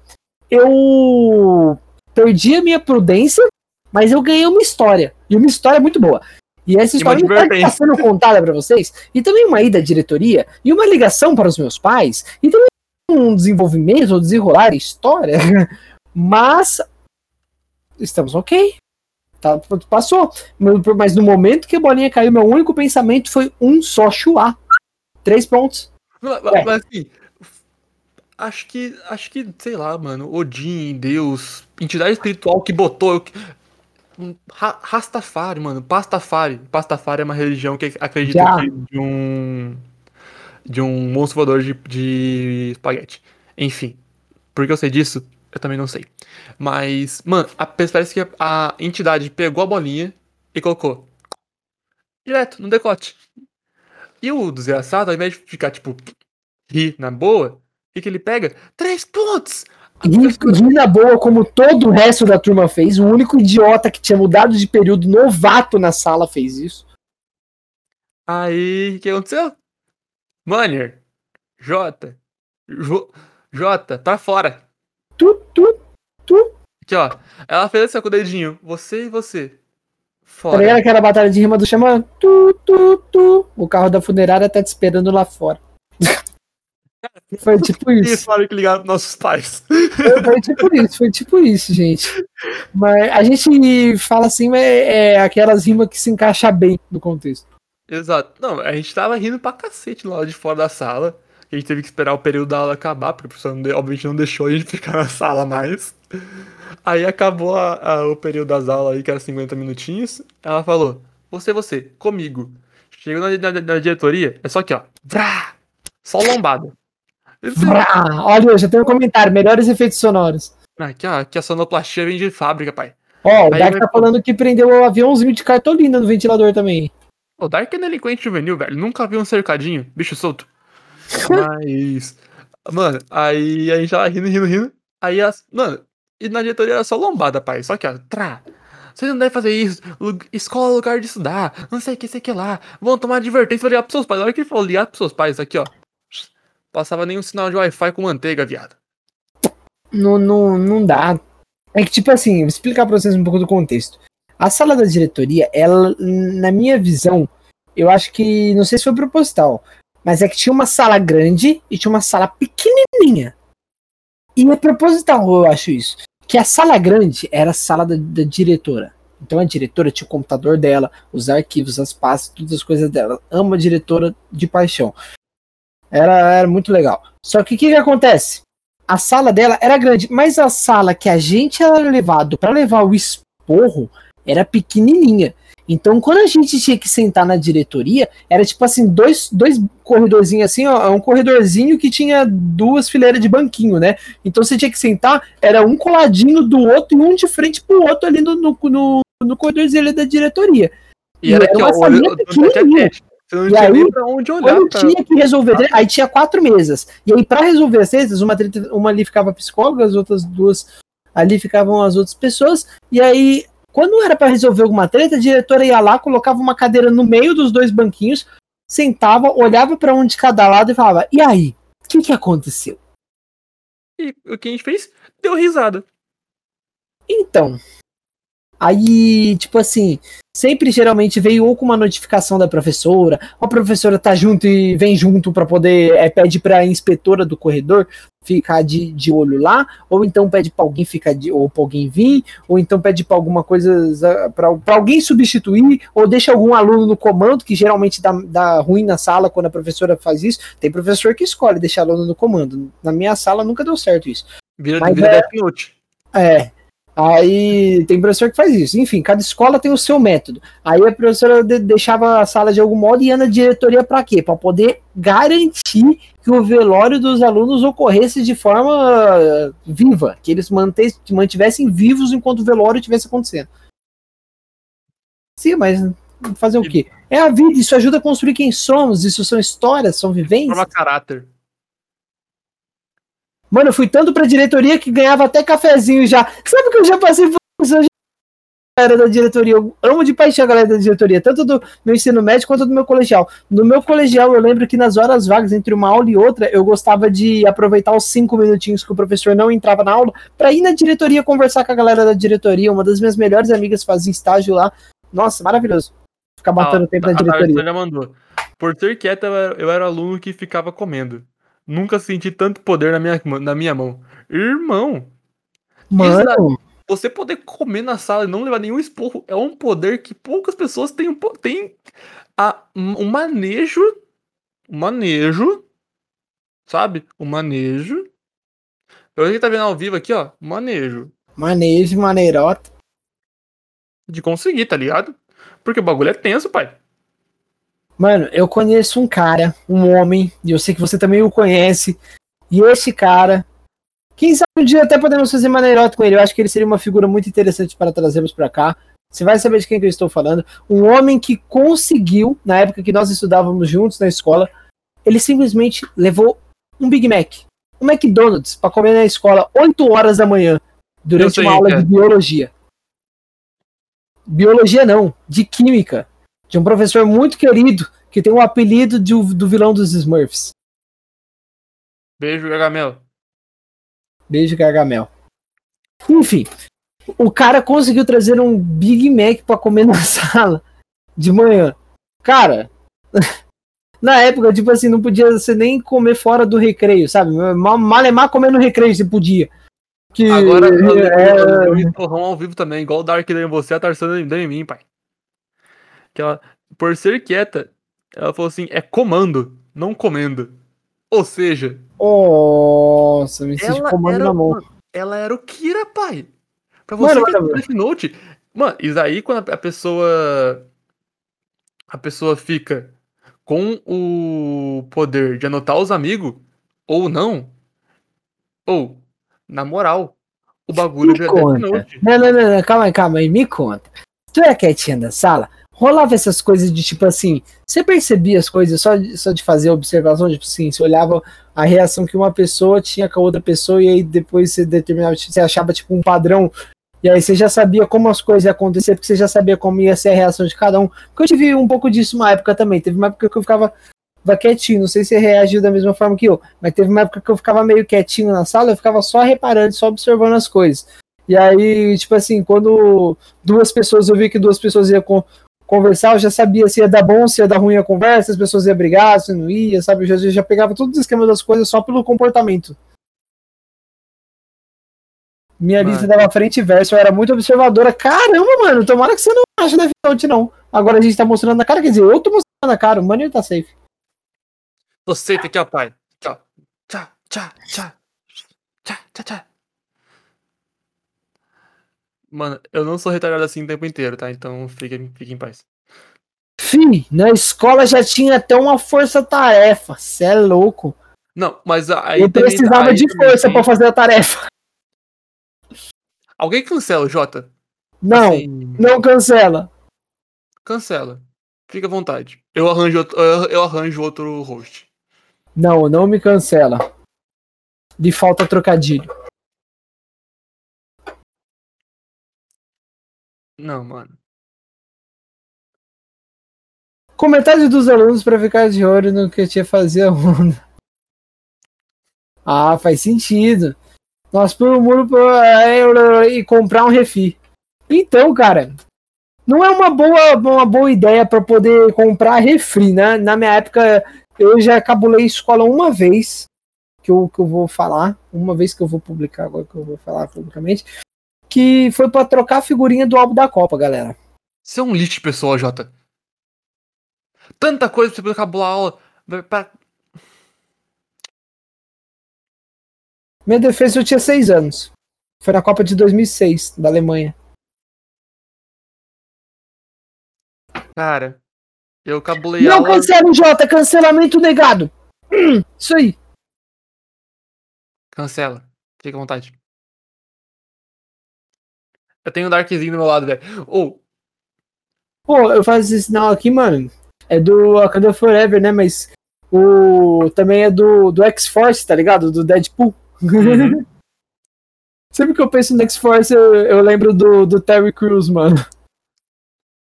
eu perdi a minha prudência, mas eu ganhei uma história. E uma história muito boa. E essa história está sendo contada para vocês. E também uma ida à diretoria, e uma ligação para os meus pais, e também um desenvolvimento, ou desenrolar a história. (laughs) Mas estamos ok. Tá, passou. Mas no momento que a bolinha caiu, meu único pensamento foi um só chuá. Três pontos. Mas, É. mas, assim, acho que, acho que, sei lá, mano, Odin, Deus, entidade espiritual que botou. que- um Ra- Rastafari, mano, Pastafari. Pastafari é uma religião que acredita que de um. De um monstro voador de, de espaguete. Enfim. Por que eu sei disso? Eu também não sei. Mas, mano, a, parece que a, a entidade pegou a bolinha e colocou. Direto, no decote. E o desgraçado, ao invés de ficar, tipo, rir na boa, o que, ele pega? Três pontos! A Ri professora- ri na boa, como todo o resto da turma fez. O único idiota que tinha mudado de período novato na sala fez isso. Aí, o que aconteceu? Manner, J, Jo- J, tá fora. Tu, tu, Aqui, ó. Ela fez assim com o dedinho. Você e você. tá Fora. ligado aquela batalha de rima do Xamã? Tu, tu, tu. O carro da funerária tá te esperando lá fora. Foi tipo (laughs) Isso, falaram que ligaram nossos pais. Foi, foi tipo isso, foi tipo isso, gente. Mas a gente fala assim, mas é aquelas rimas que se encaixa bem no contexto. Exato. Não, a gente tava rindo pra cacete lá de fora da sala. A gente teve que esperar o período da aula acabar, porque o professor não obviamente não deixou a gente (laughs) ficar na sala mais. Aí acabou a- a- o período das aulas aí, que era 50 minutinhos. Ela falou: Você, você, comigo. Chegou na, na- na diretoria, é só aqui, ó. Vrá! Só lombada. Vrá! Olha, já tenho um comentário. Melhores efeitos sonoros. Aqui, ó, aqui a sonoplastia vem de fábrica, pai. Ó, o Aí Dark vai- tá falando que prendeu o aviãozinho de cartolina no ventilador também. O Dark é delinquente juvenil, velho. Nunca vi um cercadinho, bicho solto. Mas. Mano, aí a gente tava rindo, rindo, rindo. Aí as. Mano, e na diretoria era só lombada, pai. Só que, ó, trá. Você não deve fazer isso. Escola é lugar de estudar. Não sei o que, sei o que lá. Vão tomar advertência pra ligar pros seus pais. Na hora que ele falou ligar pros seus pais, aqui, ó. Passava nenhum sinal de Wi-Fi com manteiga, viado. Não, não, não dá. É que, tipo assim, vou explicar pra vocês um pouco do contexto. A sala da diretoria, ela, na minha visão, eu acho que, não sei se foi proposital, mas é que tinha uma sala grande e tinha uma sala pequenininha. E é proposital, eu acho isso. Que a sala grande era a sala da, da diretora. Então a diretora tinha o computador dela, os arquivos, as pastas, todas as coisas dela. Ama a diretora de paixão. Era, era muito legal. Só que o que, que acontece? A sala dela era grande, mas a sala que a gente era levado para levar o esporro era pequenininha. Então, quando a gente tinha que sentar na diretoria, era tipo assim, dois, dois corredorzinhos assim, ó, um corredorzinho que tinha duas fileiras de banquinho, né? Então você tinha que sentar, era um coladinho do outro e um de frente pro outro ali no, no, no, no corredorzinho da diretoria. E, era, aqui, ó, olho, pequenininha. Você não e tinha aí, nem pra onde olhar. Quando tinha que resolver, ah. aí tinha quatro mesas. E aí, para resolver as mesas, uma, uma ali ficava psicóloga, as outras duas ali ficavam as outras pessoas. E aí, quando era para resolver alguma treta, a diretora ia lá, colocava uma cadeira no meio dos dois banquinhos, sentava, olhava para um de cada lado e falava: E aí? O que, que aconteceu? E o que a gente fez? Deu risada. Então. Aí, tipo assim, sempre geralmente veio ou com uma notificação da professora, ou a professora tá junto e vem junto para poder, é, pede pra inspetora do corredor ficar de, de olho lá, ou então pede para alguém ficar de, ou pra alguém vir, ou então pede para alguma coisa, para alguém substituir, ou deixa algum aluno no comando, que geralmente dá, dá ruim na sala quando a professora faz isso. Tem professor que escolhe deixar aluno no comando. Na minha sala nunca deu certo isso. Vira, Mas vira é, É, Aí tem professor que faz isso. Enfim, cada escola tem o seu método. Aí a professora deixava a sala de algum modo e ia na diretoria para quê? Para poder garantir que o velório dos alunos ocorresse de forma viva, que eles mantivessem vivos enquanto o velório estivesse acontecendo. Sim, mas fazer o quê? É a vida, isso ajuda a construir quem somos, isso são histórias, são vivências. Forma caráter. Mano, eu fui tanto pra diretoria que ganhava até cafezinho já. Sabe que eu já passei por isso? galera da diretoria, eu amo de paixão a galera da diretoria, tanto do meu ensino médio quanto do meu colegial. No meu colegial, eu lembro que nas horas vagas, entre uma aula e outra, eu gostava de aproveitar os cinco minutinhos que o professor não entrava na aula para ir na diretoria conversar com a galera da diretoria. Uma das minhas melhores amigas fazia estágio lá. Nossa, maravilhoso. Ficar batendo ah, tempo na diretoria. A, já mandou. Por ser quieta, eu era aluno que ficava comendo. Nunca senti tanto poder na minha, na minha mão. Irmão. Mano. Você poder comer na sala e não levar nenhum esporro é um poder que poucas pessoas têm, têm a, um manejo. Um manejo. Sabe? O um manejo. Eu que tá vendo ao vivo aqui, ó. Manejo. Manejo, maneirota. De conseguir, tá ligado? Porque o bagulho é tenso, pai. Mano, eu conheço um cara, um homem, e eu sei que você também o conhece. E esse cara, quem sabe um dia até podemos fazer maneirote com ele. Eu acho que ele seria uma figura muito interessante para trazermos para cá. Você vai saber de quem que eu estou falando. Um homem que conseguiu, na época que nós estudávamos juntos na escola, ele simplesmente levou um Big Mac, um McDonald's, para comer na escola 8 horas da manhã, durante uma aula de biologia. Biologia não, de química de um professor muito querido que tem o um apelido de, do vilão dos Smurfs. Beijo, Gargamel. Beijo, Gargamel. Enfim, o cara conseguiu trazer um Big Mac para comer (laughs) na sala de manhã. Cara, (laughs) na época, tipo assim, não podia você nem comer fora do recreio, sabe? Malemar comer no recreio se podia. Que, Agora (laughs) é... eu, ao vivo também, igual o Dark em você, a Tarsana em mim, pai que ela, por ser quieta, ela falou assim: é comando, não comendo. Ou seja. Nossa, me senti comando era, na mão. Ela era o Kira, pai. Pra você mano, que Death Note. Mano, isso aí quando a pessoa. A pessoa fica com o poder de anotar os amigos, ou não. Ou, na moral, o bagulho me conta. Death Note. Não, não, não, calma aí, calma aí, me conta. Tu é quietinha da sala? Rolava essas coisas de tipo assim, você percebia as coisas só de, só de fazer observação, tipo assim, você olhava a reação que uma pessoa tinha com a outra pessoa e aí depois você determinava, você achava tipo um padrão e aí você já sabia como as coisas iam acontecer, porque você já sabia como ia ser a reação de cada um. Porque eu tive um pouco disso uma época também, teve uma época que eu ficava quietinho, não sei se reagiu da mesma forma que eu, mas teve uma época que eu ficava meio quietinho na sala, eu ficava só reparando, só observando as coisas. E aí, tipo assim, quando duas pessoas, eu vi que duas pessoas iam conversar, eu já sabia se ia dar bom, se ia dar ruim a conversa, as pessoas iam brigar, se não ia, sabe? Eu já, já pegava todos os esquemas das coisas só pelo comportamento. Minha Mano. lista dava frente e verso, eu era muito observadora. Caramba, mano, tomara que você não ache Death Note, não. Agora a gente tá mostrando na cara, quer dizer, eu tô mostrando na cara, o Mano tá safe. Tô seita aqui, ó, pai. Tchá, tchá, tchá. Tchá, tchá, tchá. Mano, eu não sou retardado assim o tempo inteiro, tá? Então fique, fique em paz. Fih, na escola já tinha até uma força-tarefa. Cê é louco. Não, mas aí eu também- precisava aí de força pra fazer a tarefa. Alguém cancela o Jota? Não, Assim, não cancela. Cancela. Fica à vontade. Eu arranjo outro, eu arranjo outro host. Não, não me cancela. De falta trocadilho. Não, mano. Comentários dos alunos pra ficar de olho no que tinha fazer (laughs) a onda. Ah, faz sentido. Nós por um muro pra- e comprar um refi. Então, cara, não é uma boa, uma boa ideia pra poder comprar refri, né? Na minha época, eu já cabulei escola uma vez, que eu, que eu vou falar, uma vez que eu vou publicar, agora que eu vou falar publicamente, que foi pra trocar a figurinha do álbum da Copa, galera. Você é um lixo de pessoa, Jota. Tanta coisa pra você poder acabar a aula. pra- Minha defesa eu tinha seis anos. Foi na Copa de 2006, da Alemanha. Cara, eu cabulei Não aula. cancela o Jota, cancelamento negado. Hum, isso aí. Cancela. Fica à vontade. Eu tenho um Darkzinho do meu lado, velho. Ou, Pô, eu faço esse sinal aqui, mano. É do Wakanda Forever, né? Mas o também é do, do X-Force, tá ligado? Do Deadpool. Uhum. (laughs) Sempre que eu penso no X-Force, eu, eu lembro do, do Terry Crews, mano.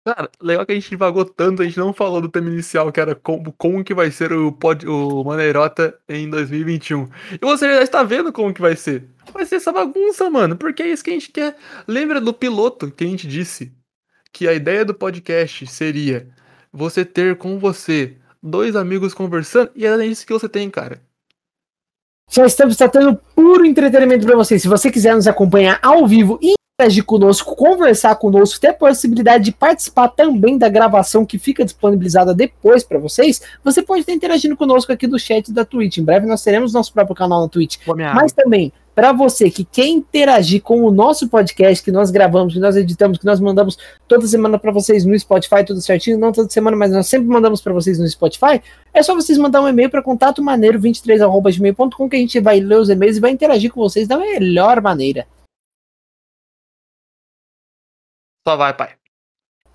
cara, legal que a gente divagou tanto, a gente não falou do tema inicial, que era como, como que vai ser o, pod, o Maneirota em 2021. E você já está vendo como que vai ser. Vai ser essa bagunça, mano, porque é isso que a gente quer. Lembra do piloto que a gente disse? Que a ideia do podcast seria você ter com você dois amigos conversando, e é isso que você tem, cara. Já estamos tratando puro entretenimento para vocês. Se você quiser nos acompanhar ao vivo e interagir conosco, conversar conosco, ter a possibilidade de participar também da gravação que fica disponibilizada depois para vocês, você pode estar interagindo conosco aqui do chat da Twitch. Em breve nós teremos nosso próprio canal na Twitch. Mas também, para você que quer interagir com o nosso podcast que nós gravamos, que nós editamos, que nós mandamos toda semana para vocês no Spotify, tudo certinho, não toda semana, mas nós sempre mandamos para vocês no Spotify, é só vocês mandar um e-mail para contato maneiro23@gmail.com que a gente vai ler os e-mails e vai interagir com vocês da melhor maneira. Só vai, pai.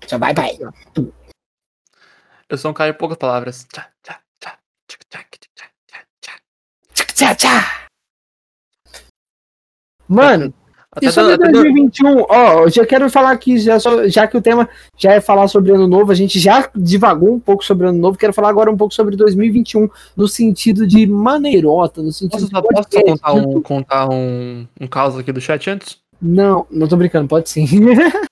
Já vai, vai. Eu sou um cara de poucas palavras. Tchá, tchá, tchá, tchá, tchá, tchá. Tchá, tchá, tchá. Mano, Até E sobre dando- até dando- 2021, ó, eu já quero falar aqui, já, só- já que o tema já é falar sobre ano novo, a gente já divagou um pouco sobre ano novo, quero falar agora um pouco sobre 2021, no sentido de maneirota, no sentido Posso de posso contar, um, contar um, um caso aqui do chat antes? Não, não tô brincando, pode sim. (laughs)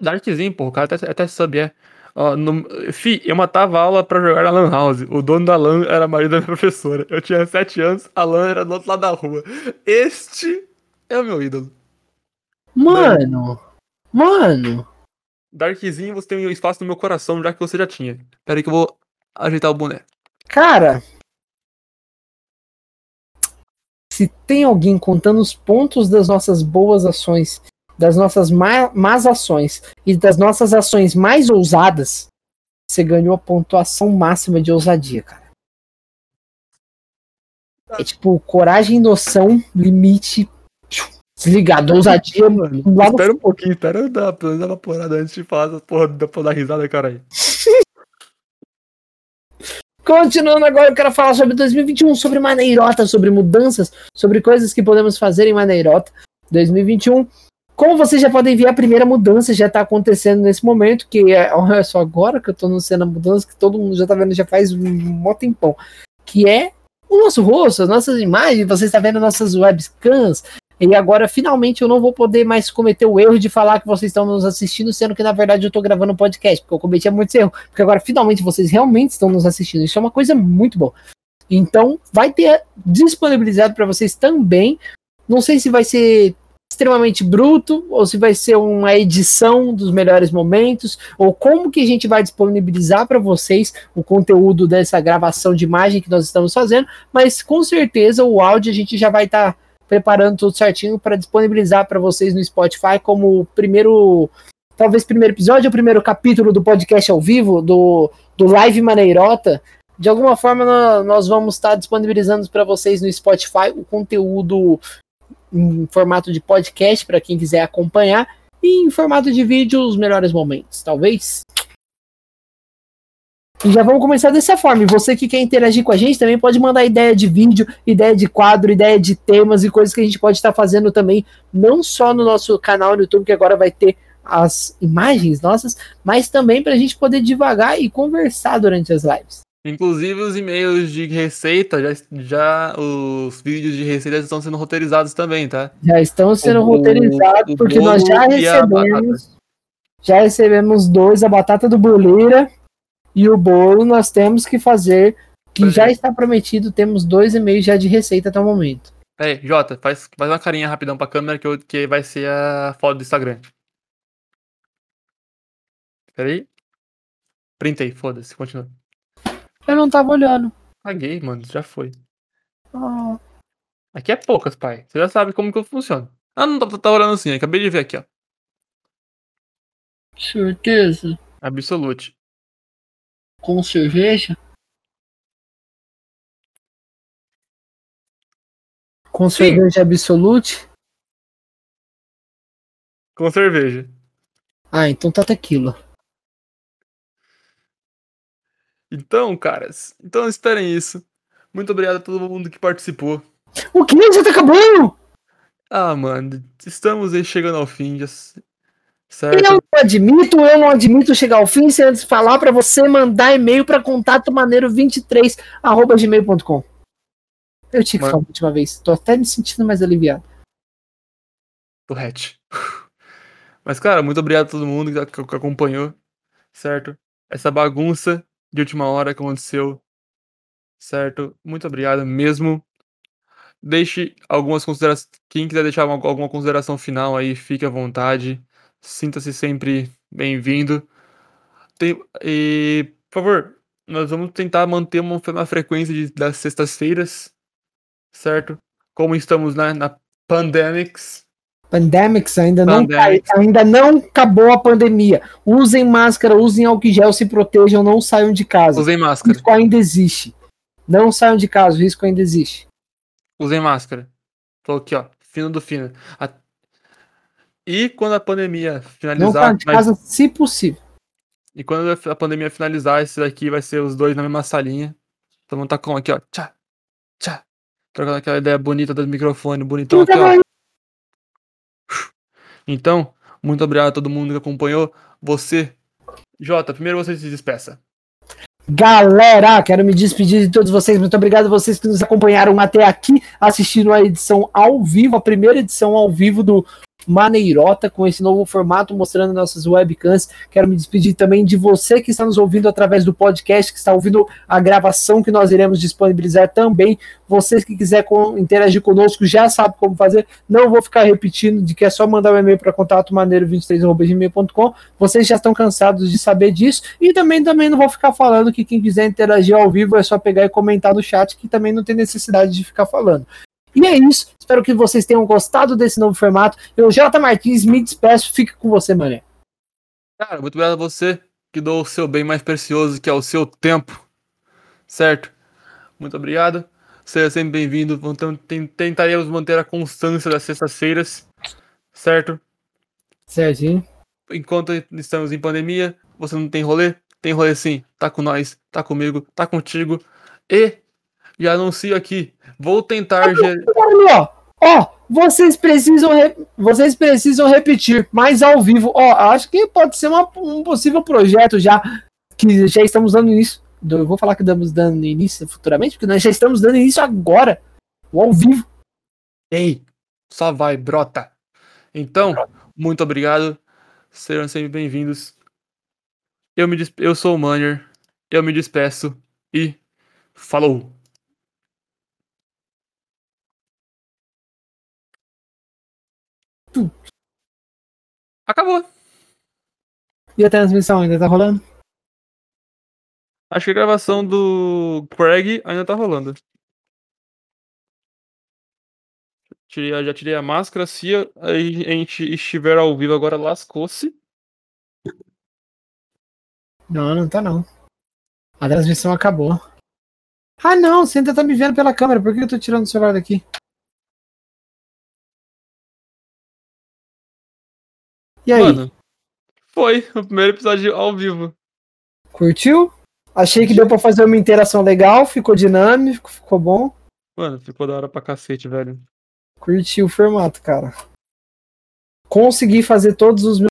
Darkzinho, pô, o cara até, até sub é. Ó, no, fi, eu matava aula pra jogar na Lan House. O dono da Lan era marido da minha professora. Eu tinha 7 anos, a Lan era do outro lado da rua. Este é o meu ídolo. Mano, mano, Darkzinho, você tem um espaço no meu coração, já que você já tinha. Pera aí que eu vou ajeitar o boné. cara, se tem alguém contando os pontos das nossas boas ações, das nossas má, más ações e das nossas ações mais ousadas, você ganhou a pontuação máxima de ousadia, cara. É tipo, coragem, noção, limite, desligado, ousadia, mano. Lá no Espera um pouquinho, espera eu dar, pelo menos uma porrada antes de falar essa porra da pra dar risada, caralho. (laughs) Continuando agora, eu quero falar sobre 2021, sobre maneirota, sobre mudanças, sobre coisas que podemos fazer em maneirota 2021. Como vocês já podem ver, a primeira mudança já está acontecendo nesse momento, que é, olha só agora que eu estou anunciando a mudança, que todo mundo já está vendo já faz um mó tempão, que é o nosso rosto, as nossas imagens, você está vendo nossas webcams, E agora, finalmente, eu não vou poder mais cometer o erro de falar que vocês estão nos assistindo, sendo que, na verdade, eu estou gravando um podcast, porque eu cometi muitos erros. Porque agora, finalmente, vocês realmente estão nos assistindo. Isso é uma coisa muito boa. Então, vai ter disponibilizado para vocês também. Não sei se vai ser extremamente bruto ou se vai ser uma edição dos melhores momentos ou como que a gente vai disponibilizar para vocês o conteúdo dessa gravação de imagem que nós estamos fazendo, mas com certeza o áudio a gente já vai estar tá preparando tudo certinho para disponibilizar para vocês no Spotify como primeiro talvez primeiro episódio ou primeiro capítulo do podcast ao vivo do do Live Maneirota de alguma forma nós vamos estar disponibilizando para vocês no Spotify o conteúdo em formato de podcast para quem quiser acompanhar e em formato de vídeo os melhores momentos, talvez. E já vamos começar dessa forma. E você que quer interagir com a gente também pode mandar ideia de vídeo, ideia de quadro, ideia de temas e coisas que a gente pode estar fazendo também, não só no nosso canal no YouTube, que agora vai ter as imagens nossas, mas também para a gente poder devagar e conversar durante as lives. Inclusive os e-mails de receita, já, já os vídeos de receita estão sendo roteirizados também, tá? Já estão sendo o, roteirizados, o porque nós já recebemos. Já recebemos dois, a batata do boleira e o bolo nós temos que fazer, que já está prometido, temos dois e-mails já de receita até o momento. Peraí, Jota, faz, faz uma carinha rapidão pra câmera que, eu, que vai ser a foto do Instagram. Peraí. Printei, foda-se, continua. Eu não tava olhando. Paguei, mano, já foi. Oh. Aqui é poucas, pai. Você já sabe como que eu funciono. Ah, não, tá, tá olhando assim, acabei de ver aqui, ó. Certeza? Absolute. Com cerveja? Com Sim. cerveja Absolute? Com cerveja. Ah, então tá tequila. Então, caras, então esperem isso. Muito obrigado a todo mundo que participou. O que? Já tá acabando? Ah, mano, estamos aí chegando ao fim. Já... Certo? Eu não admito, eu não admito chegar ao fim sem antes falar para você mandar e-mail para contato maneiro23 gmail.com. Eu tinha que Mano. falar a última vez. Tô até me sentindo mais aliviado. Torrete. (laughs) Mas, cara, muito obrigado a todo mundo que, que acompanhou, certo? Essa bagunça de última hora que aconteceu, certo? Muito obrigado mesmo. Deixe algumas considerações. Quem quiser deixar alguma consideração final aí, fique à vontade. Sinta-se sempre bem-vindo. E, por favor, nós vamos tentar manter uma, uma frequência de, das sextas-feiras, certo? Como estamos né, na Pandemics, Pandemics ainda Pandemics. não ainda não acabou a pandemia. Usem máscara, usem álcool gel, se protejam, não saiam de casa. Usem máscara. O risco ainda existe. Não saiam de casa, o risco ainda existe. Usem máscara. Tô aqui, ó, fino do fino. A... E quando a pandemia finalizar, não de casa, mas... se possível. E quando a pandemia finalizar, esse daqui vai ser os dois na mesma salinha. Então vamos tá com aqui, ó. Tchá, tchá. Trocando aquela ideia bonita do microfone, bonitão aqui, ó. Então, muito obrigado a todo mundo que acompanhou. Você, Jota, primeiro você se despeça. Galera, quero me despedir de todos vocês. Muito obrigado a vocês que nos acompanharam até aqui, assistindo a edição ao vivo, a primeira edição ao vivo do maneirota com esse novo formato, mostrando nossas webcams. Quero me despedir também de você que está nos ouvindo através do podcast, que está ouvindo a gravação que nós iremos disponibilizar também. Vocês que quiser com, interagir conosco já sabe como fazer. Não vou ficar repetindo de que é só mandar um e-mail para contato maneiro23@gmail.com. Vocês já estão cansados de saber disso e também também não vou ficar falando que quem quiser interagir ao vivo é só pegar e comentar no chat, que também não tem necessidade de ficar falando. E é isso. Espero que vocês tenham gostado desse novo formato. Eu, Jota Martins, me despeço. Fique com você, mané. Cara, muito obrigado a você que dou o seu bem mais precioso, que é o seu tempo. Certo? Muito obrigado. Seja sempre bem-vindo. Tentaremos manter a constância das sextas-feiras. Certo? Certinho. Enquanto estamos em pandemia, você não tem rolê? Tem rolê sim. Tá com nós, tá comigo, tá contigo. E já anuncio aqui. Vou tentar. Ó, ó, vocês precisam, vocês precisam repetir, mais ao vivo. Ó, acho que pode ser uma, um possível projeto já que já estamos dando início. Eu vou falar que estamos dando início futuramente, porque nós já estamos dando início agora, ao vivo. Ei, Só vai, brota. Então, muito obrigado. Sejam sempre bem-vindos. Eu, me eu sou o Manner. Eu me despeço e falou! Acabou. E a transmissão ainda tá rolando? Acho que a gravação do Craig ainda tá rolando. Tirei, já tirei a máscara. Se a gente estiver ao vivo agora, lascou-se. Não, não tá não. A transmissão acabou. Ah não, você ainda tá me vendo pela câmera. Por que eu tô tirando o celular daqui? E aí? Mano, foi o primeiro episódio ao vivo. Curtiu? Achei que deu pra fazer uma interação legal, ficou dinâmico, ficou bom. Mano, ficou da hora pra cacete, velho. Curti o formato, cara. Consegui fazer todos os meus